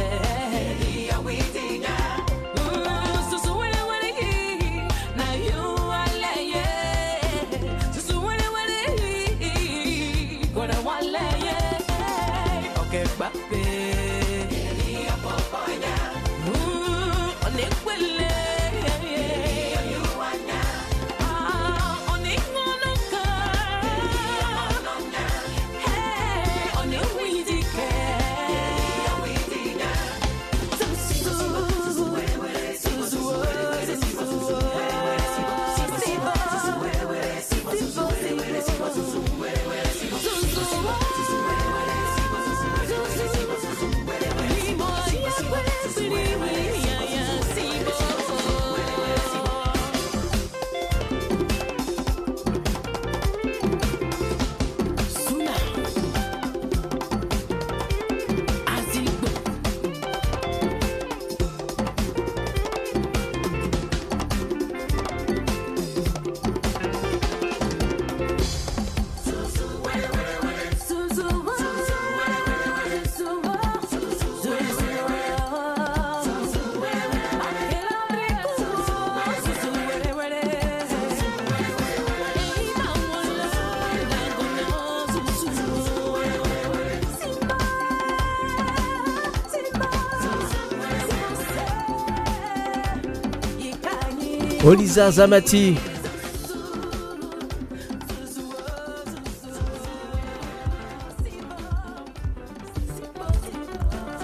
Olisa Zamati.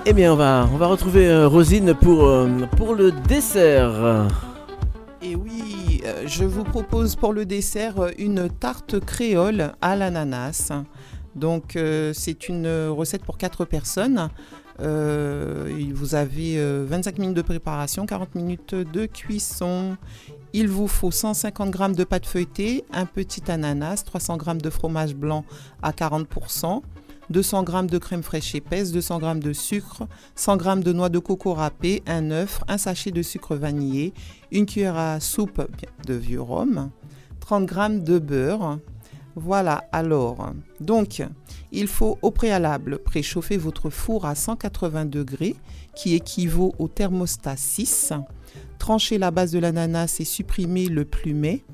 Eh bien, on va, on va retrouver euh, Rosine pour, euh, pour le dessert. Et oui, euh, je vous propose pour le dessert une tarte créole à l'ananas. Donc, c'est une recette pour 4 personnes. Vous avez euh, 25 minutes de préparation, 40 minutes de cuisson. Il vous faut 150 g de pâte feuilletée, un petit ananas, 300 g de fromage blanc à 40%, 200 g de crème fraîche épaisse, 200 g de sucre, 100 g de noix de coco râpée, un œuf, un sachet de sucre vanillé, une cuillère à soupe de vieux rhum, 30 g de beurre. Voilà, alors, donc, il faut au préalable préchauffer votre four à 180 degrés, qui équivaut au thermostat 6. Tranchez la base de l'ananas et supprimez le plumet.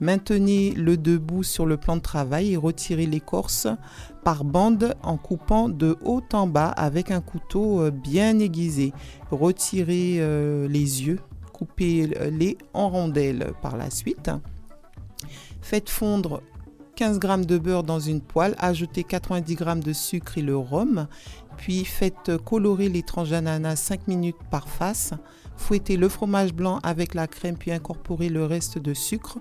Maintenez le debout sur le plan de travail et retirez l'écorce par bande en coupant de haut en bas avec un couteau euh, bien aiguisé. Retirez euh, les yeux, coupez-les en rondelles par la suite. Faites fondre 15 g de beurre dans une poêle, ajoutez 90 g de sucre et le rhum, puis faites colorer les tranches d'ananas 5 minutes par face. Fouettez le fromage blanc avec la crème, puis incorporez le reste de sucre,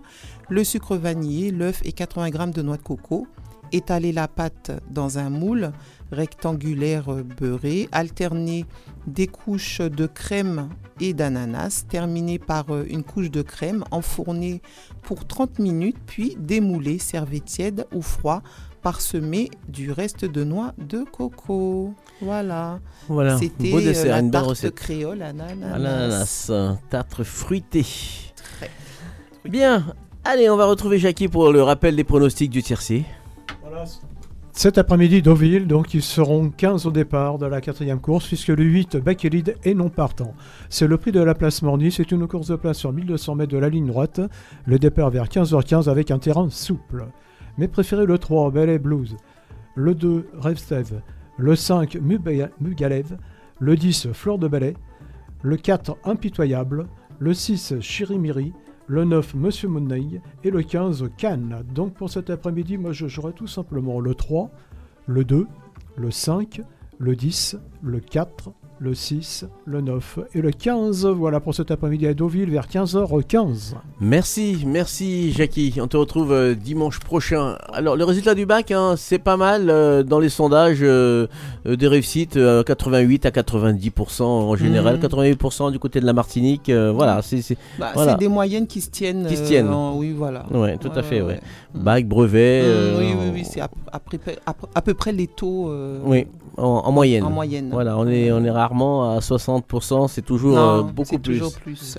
le sucre vanillé, l'œuf et 80 g de noix de coco. Étalez la pâte dans un moule rectangulaire beurré, alternez des couches de crème et d'ananas, terminez par une couche de crème, enfournez pour 30 minutes, puis démoulez, servez tiède ou froid, parsemé du reste de noix de coco. Voilà. Voilà, C'était beau euh, dessert, la une belle tarte recette. créole à l'ananas. Euh, tarte fruitée. Bien, allez, on va retrouver Jackie pour le rappel des pronostics du tiercé. Cet après-midi, Deauville, donc ils seront 15 au départ de la quatrième course, puisque le 8, Bakélide est non partant. C'est le prix de la place Morny, c'est une course de place sur 1200 mètres de la ligne droite, le départ vers 15h15 avec un terrain souple. Mes préférés, le 3, Ballet Blues, le 2, Revstev, le 5, Mubaya- Mugalev, le 10, Fleur de Ballet, le 4, Impitoyable, le 6, Chirimiri, le 9, Monsieur Mounay et le 15, Cannes. Donc pour cet après-midi, moi je jouerai tout simplement le 3, le 2, le 5, le 10, le 4, le 6, le 9 et le 15. Voilà pour cet après-midi à Deauville vers 15h15. Merci, merci Jackie. On te retrouve euh, dimanche prochain. Alors le résultat du bac, hein, c'est pas mal euh, dans les sondages euh, euh, des réussites, euh, 88 à 90% en général, Mhm. 88% du côté de la Martinique. euh, voilà, c'est c'est- Bah, voilà. Des moyennes qui se tiennent. Qui se euh, tiennent. en- oui, voilà. Ouais, tout à fait, ouais, ouais. ouais. Bac, brevet. Mm, euh, oui, oui, oui, c'est à, à peu près- à peu- à peu près les taux. euh, Oui, en, moyenne. En moyenne. Voilà, on est, on est rarement à 60%, c'est toujours euh, beaucoup plus. toujours plus.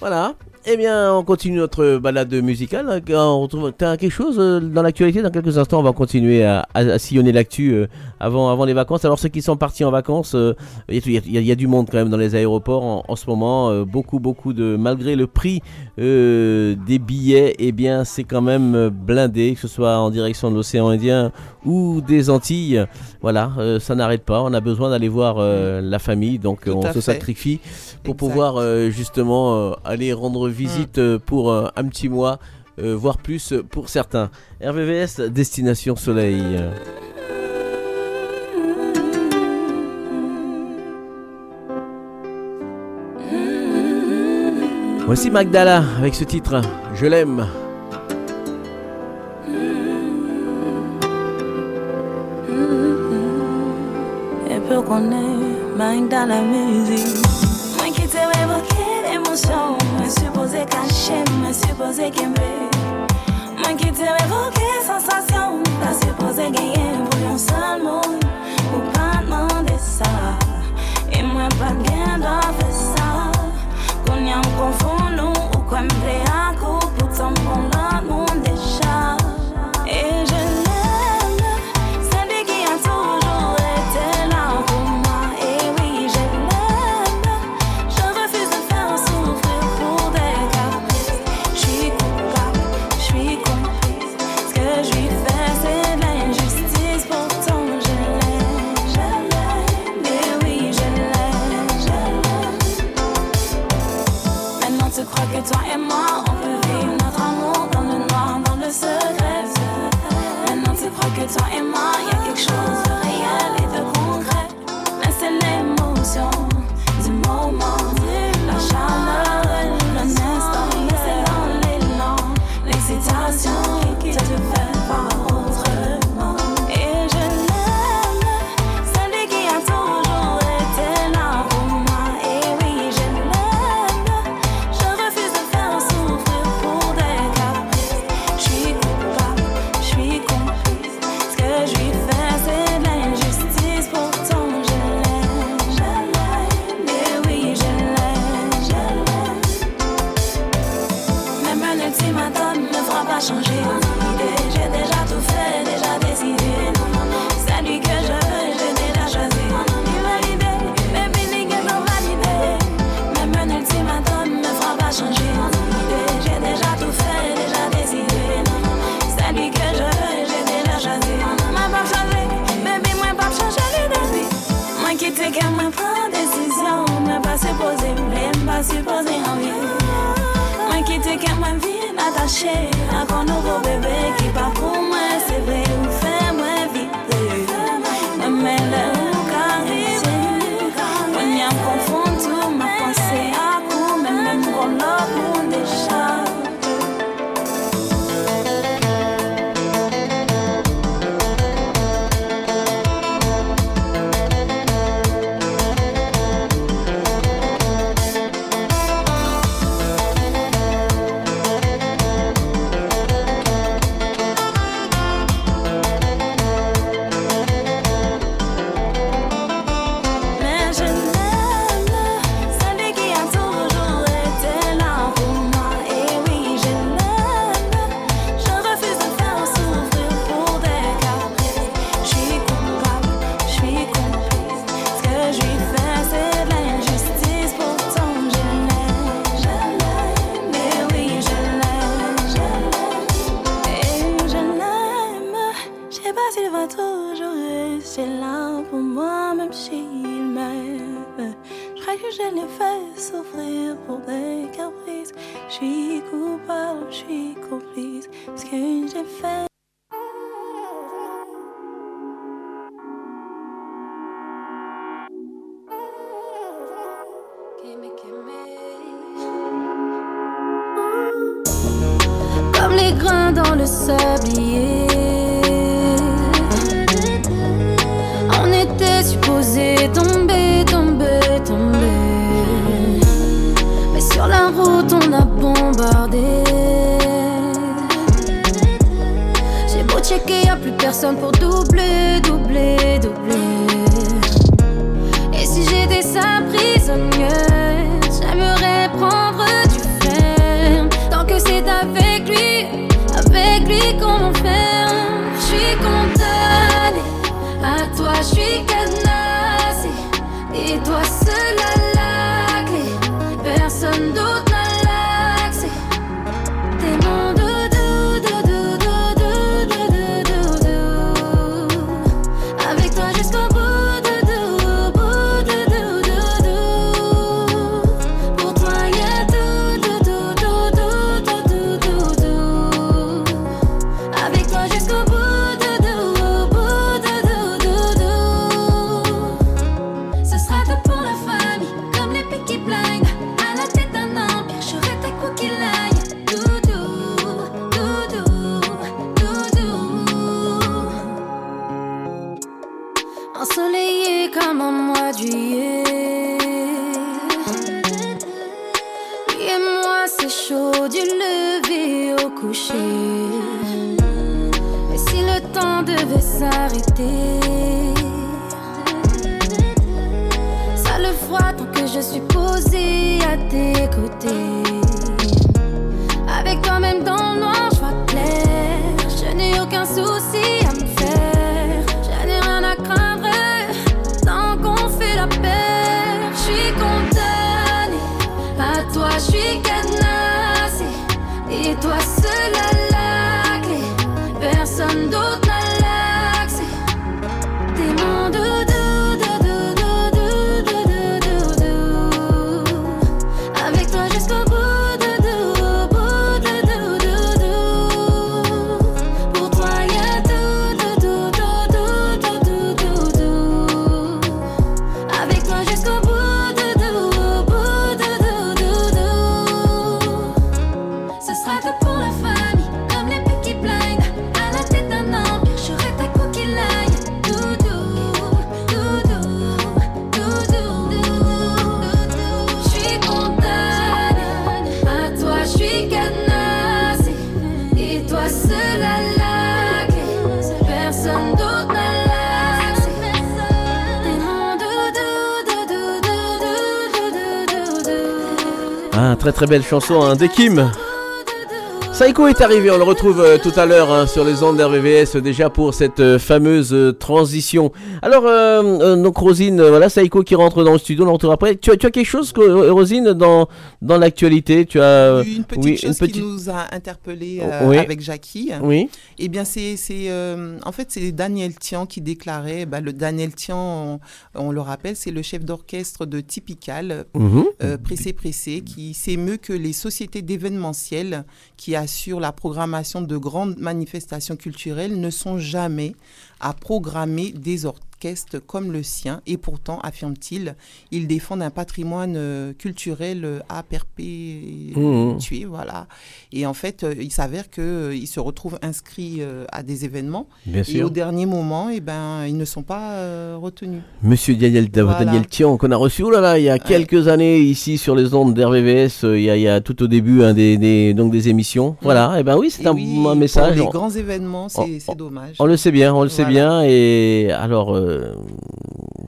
Voilà. Eh bien, on continue notre balade musicale. Hein, on retrouve. T'as quelque chose euh, dans l'actualité Dans quelques instants, on va continuer à, sillonner l'actu euh, avant, avant les vacances. Alors, ceux qui sont partis en vacances, il y, a, du monde quand même dans les aéroports en, ce moment. beaucoup, beaucoup de. Malgré le prix euh, des billets, eh bien c'est quand même euh, blindé, que ce soit en direction de l'océan Indien ou des Antilles. Voilà, euh, ça n'arrête pas. On a besoin d'aller voir mm. la famille, donc on se sacrifie pour pouvoir justement aller rendre visite mm. pour un petit mois, voire plus pour certains. RVVS Destination Soleil. Voici Magdala avec ce titre, je l'aime. Magdala musique Moi qui t'ai évoqué l'émotion Me supposé caché, me supposé qu'aimé Moi qui t'ai évoqué sensation T'as supposé gagner pour un seul mot Ou pas demander ça. Et moi pas bien d'en faire ça. I'm ukwembe yako puta mkono. Belle chanson hein, de Kim. Saiko est arrivé, on le retrouve euh, tout à l'heure hein, sur les ondes d'RVVS euh, déjà pour cette euh, fameuse transition. Alors, euh, euh, donc Rosine, euh, voilà, Saiko qui rentre dans le studio, on après. Tu as, tu as quelque chose, que, Rosine, dans, dans l'actualité? Tu as Une petite oui, chose une qui nous a interpellé Oui. avec Jackie. Oui. Eh bien, c'est, c'est, euh, en fait, c'est Daniel Tian qui déclarait. bah, le Daniel Tian, on, on le rappelle, c'est le chef d'orchestre de Typical, Mhm. pressé pressé, qui s'émeut que les sociétés d'événementiel qui assurent la programmation de grandes manifestations culturelles ne sont jamais à programmer des orchestres comme le sien. Et pourtant, affirme-t-il, ils défendent un patrimoine euh, culturel euh, à perpétuer. Voilà. Et en fait, euh, il s'avère qu'ils se retrouvent inscrits à des événements. Bien et sûr. au dernier moment, eh ben, ils ne sont pas retenus. Monsieur Daniel, Voilà. Daniel Tian, qu'on a reçu oh là là, il y a quelques années ici sur les ondes d'RVVS, il y, a- il y a tout au début hein, des, des- donc des émissions. Voilà, et ben oui, c'est Mm. Un, oui, un message. Pour les grands événements, c'est dommage. On le sait bien, on le sait bien. Et alors, euh,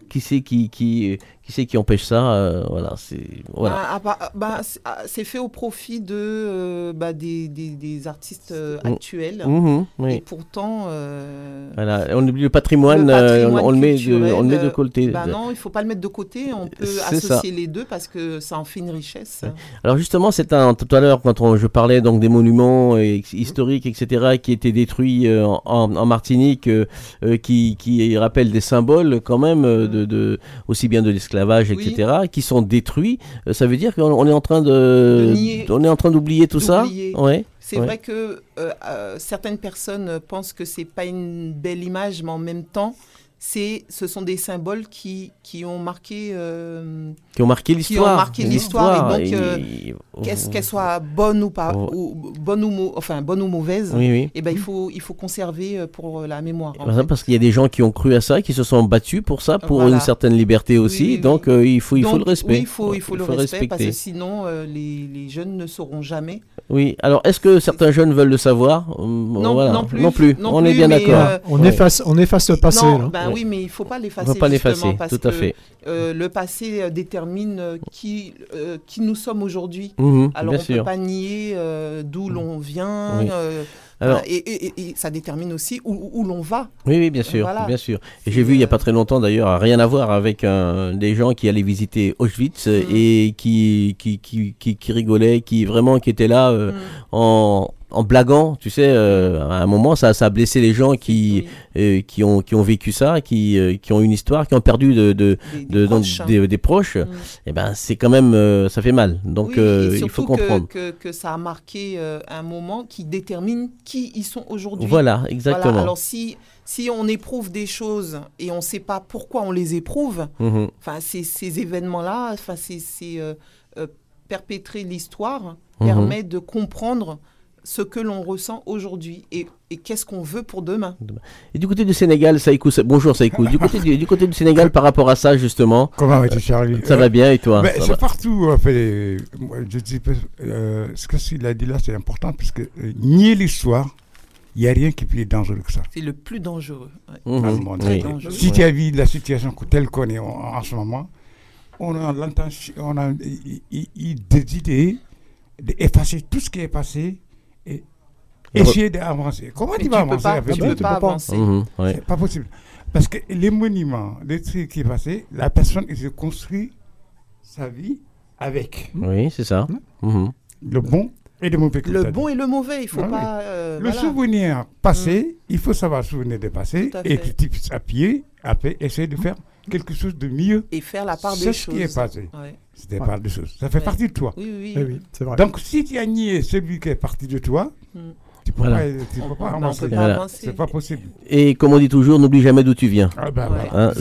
qui c'est qui, qui, qui, c'est qui empêche ça euh, Voilà, c'est voilà. Bah, à part- bah, c'est- ah, c'est fait au profit de euh, bah, des, des- des artistes euh, actuels. Mhm, oui. Et pourtant, Voilà, on oublie le patrimoine, le patrimoine on, le met de, on le met de côté. bah non, il faut pas le mettre de côté. On peut associer ça. les deux parce que ça en fait une richesse. Alors justement, c'est un tout à l'heure quand on- je parlais donc des monuments euh, historiques, etc., qui étaient détruits en, en Martinique, qui, qui rappellent des symboles quand même de, de aussi bien de l'esclavage, etc., qui sont détruits. Euh, ça veut dire qu'on on est en train de, De nier- on est en train d'oublier tout ça. Ouais. C'est ouais. vrai que euh, euh, certaines personnes pensent que c'est pas une belle image, mais en même temps, c'est, ce sont des symboles qui, qui ont marqué, euh, Qui ont marqué qui ont l'histoire. marqué l'histoire. Et donc, Et- euh, et- qu'est-ce qu'elle soit bonne ou pas, Oh. ou, bonne ou mau- enfin bonne ou mauvaise, Oui, oui. et ben il faut, il faut conserver euh, pour la mémoire. en exemple, Parce qu'il y a des gens qui ont cru à ça, qui se sont battus pour ça, pour Voilà. une certaine liberté aussi. oui, oui. donc euh, il faut, il faut le respect. Oui, il faut, il faut le respect parce que sinon euh, les, les jeunes ne sauront jamais. Oui, alors est-ce que certains jeunes veulent le savoir? Non, voilà. non plus, Non plus, non on est bien d'accord. euh, On, efface, on efface le passé. non, là. ben Ouais. oui, mais il faut pas l'effacer. faut pas l'effacer, tout à fait. euh, le passé euh, détermine euh, qui, euh, qui nous sommes aujourd'hui. Mhm, Alors on ne peut sûr. pas nier euh, d'où l'on vient. Oui. euh, Alors- voilà, et, et- et- et ça détermine aussi où, où l'on va. Oui, oui, bien sûr, Voilà. bien sûr. Et j'ai vu il n'y a pas très longtemps d'ailleurs, rien à voir avec un- des gens qui allaient visiter Auschwitz euh, Mm. et qui qui, qui, qui, qui rigolaient, qui vraiment qui étaient là euh, Mm. en, en blaguant. Tu sais, euh, à un moment, ça, ça a blessé les gens qui, euh, qui, ont, qui ont vécu ça, qui, euh, qui ont une histoire, qui ont perdu de, de, Des- de- des proches. des, des proches. Et ben, c'est quand même, ça fait mal. Donc, Oui, il faut comprendre. Que, que, que ça a marqué un moment qui détermine qui ils sont aujourd'hui. Voilà, exactement. Alors si, si on éprouve des choses et on ne sait pas pourquoi on les éprouve, Mhm. enfin ces, événements-là, enfin ces, ces, euh, perpétrer l'histoire Mhm. permet de comprendre ce que l'on ressent aujourd'hui et, et qu'est-ce qu'on veut pour demain. Et du côté du Sénégal, Saïkou, bonjour Saïkou. Du côté du, du côté du Sénégal, par rapport à ça, justement. Comment vas-tu, Charlie Ça va bien et toi? C'est partout. En fait, moi, je dis, euh, ce qu'il a dit là, c'est important, parce que euh, nier l'histoire, il n'y a rien qui est plus dangereux que ça. C'est le plus dangereux. ouais. Dans le monde. Dangereux. Si tu as vu la situation telle qu'on est en, en ce moment, on a l'intention, on a des idées d'effacer tout ce qui est passé essayer d'avancer. Comment tu tu vas peux avancer pas- avec tu le peux temps? pas avancer. Mhm, ouais. C'est pas possible. Parce que les monuments, les trucs qui est passé, la personne, il se construit sa vie avec. Oui, c'est ça. Mhm. Le bon et le mauvais. Le bon et le mauvais, il faut Ah oui. pas. euh, le voilà. souvenir passé, il faut savoir souvenir du passé Tout à et que tu puisses appuyer, après essayer de faire quelque chose de mieux. Et faire la part C'est des ce choses. qui est passé. Ouais. C'est Ouais. part des choses. Ça fait Ouais. partie de toi. Oui, oui, Eh oui, c'est vrai. Donc si tu as nié celui qui est parti de toi, Mm. Tu peux Voilà. pas, tu peux pas On avancer. peut pas Voilà. avancer. C'est pas possible. Et comme on dit toujours, n'oublie jamais d'où tu viens. Ah ben Ouais. voilà, Hein,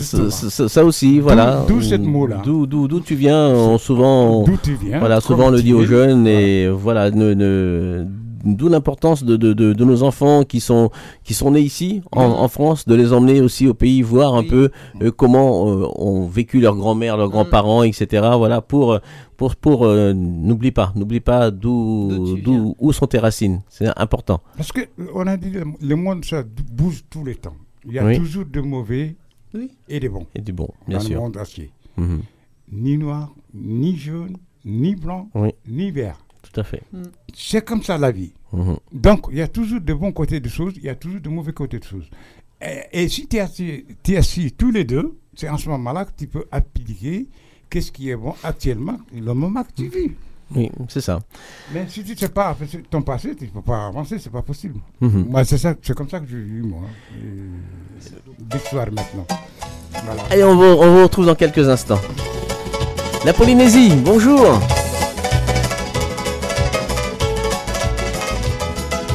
ça, aussi, voilà. d'où cette mot-là. D'où, d'où, d'où tu viens, on- souvent. D'où tu viens, Voilà, souvent on le dit aux es. jeunes et voilà, ne, ne- d'où l'importance de, de, de, de nos enfants qui sont, qui sont nés ici, en, en France, de les emmener aussi au pays, voir un Oui. peu euh, comment euh, ont vécu leur grand-mère, leurs grands-parents, etc. Voilà, pour, pour, pour euh, n'oublie pas, n'oublie pas d'où, D'où où sont tes racines. C'est important. Parce que on a dit le, le monde ça bouge tous les temps. Il y a Oui. toujours de mauvais Oui. et des bons Et du bon, bien dans sûr. le monde entier. Mhm. Ni noir, ni jaune, ni blanc, Oui. ni vert. Tout à fait. C'est comme ça la vie. Mhm. Donc, il y a toujours de bons côtés des choses, il y a toujours de mauvais côtés des choses. Et, et si tu es assis, t'es assis tous les deux, c'est en ce moment-là que tu peux appliquer qu'est-ce qui est bon actuellement, le moment que tu vis. Oui, c'est ça. Mais si tu ne sais pas ton passé, tu ne peux pas avancer, c'est pas possible. Mhm. Moi, c'est ça, c'est comme ça que j'ai eu, moi. D'histoire maintenant. Voilà. Allez, on vous, on vous retrouve dans quelques instants. La Polynésie, bonjour.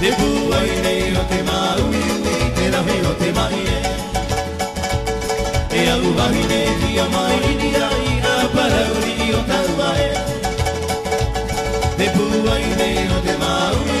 Te buai nei o te maui ui te rahe o te mai e E mai a parauri o e Te te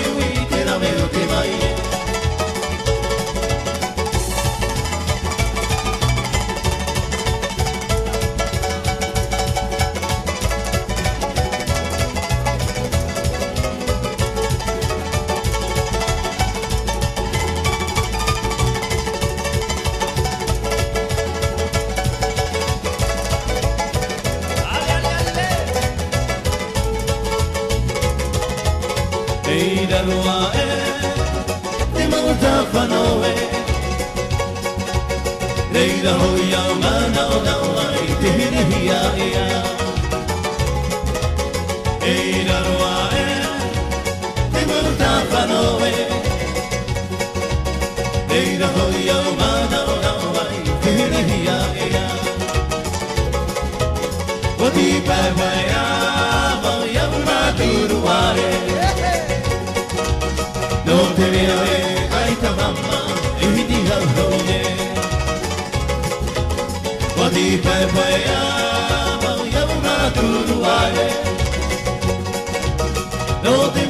No te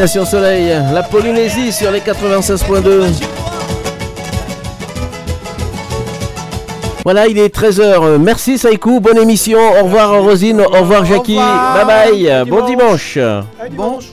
Destination Soleil, la Polynésie sur les 96.2. Voilà, il est 13h. Merci Saïkou, bonne émission. Au revoir Rosine, au revoir Jackie. Bye bye, bon dimanche. Allez, dimanche.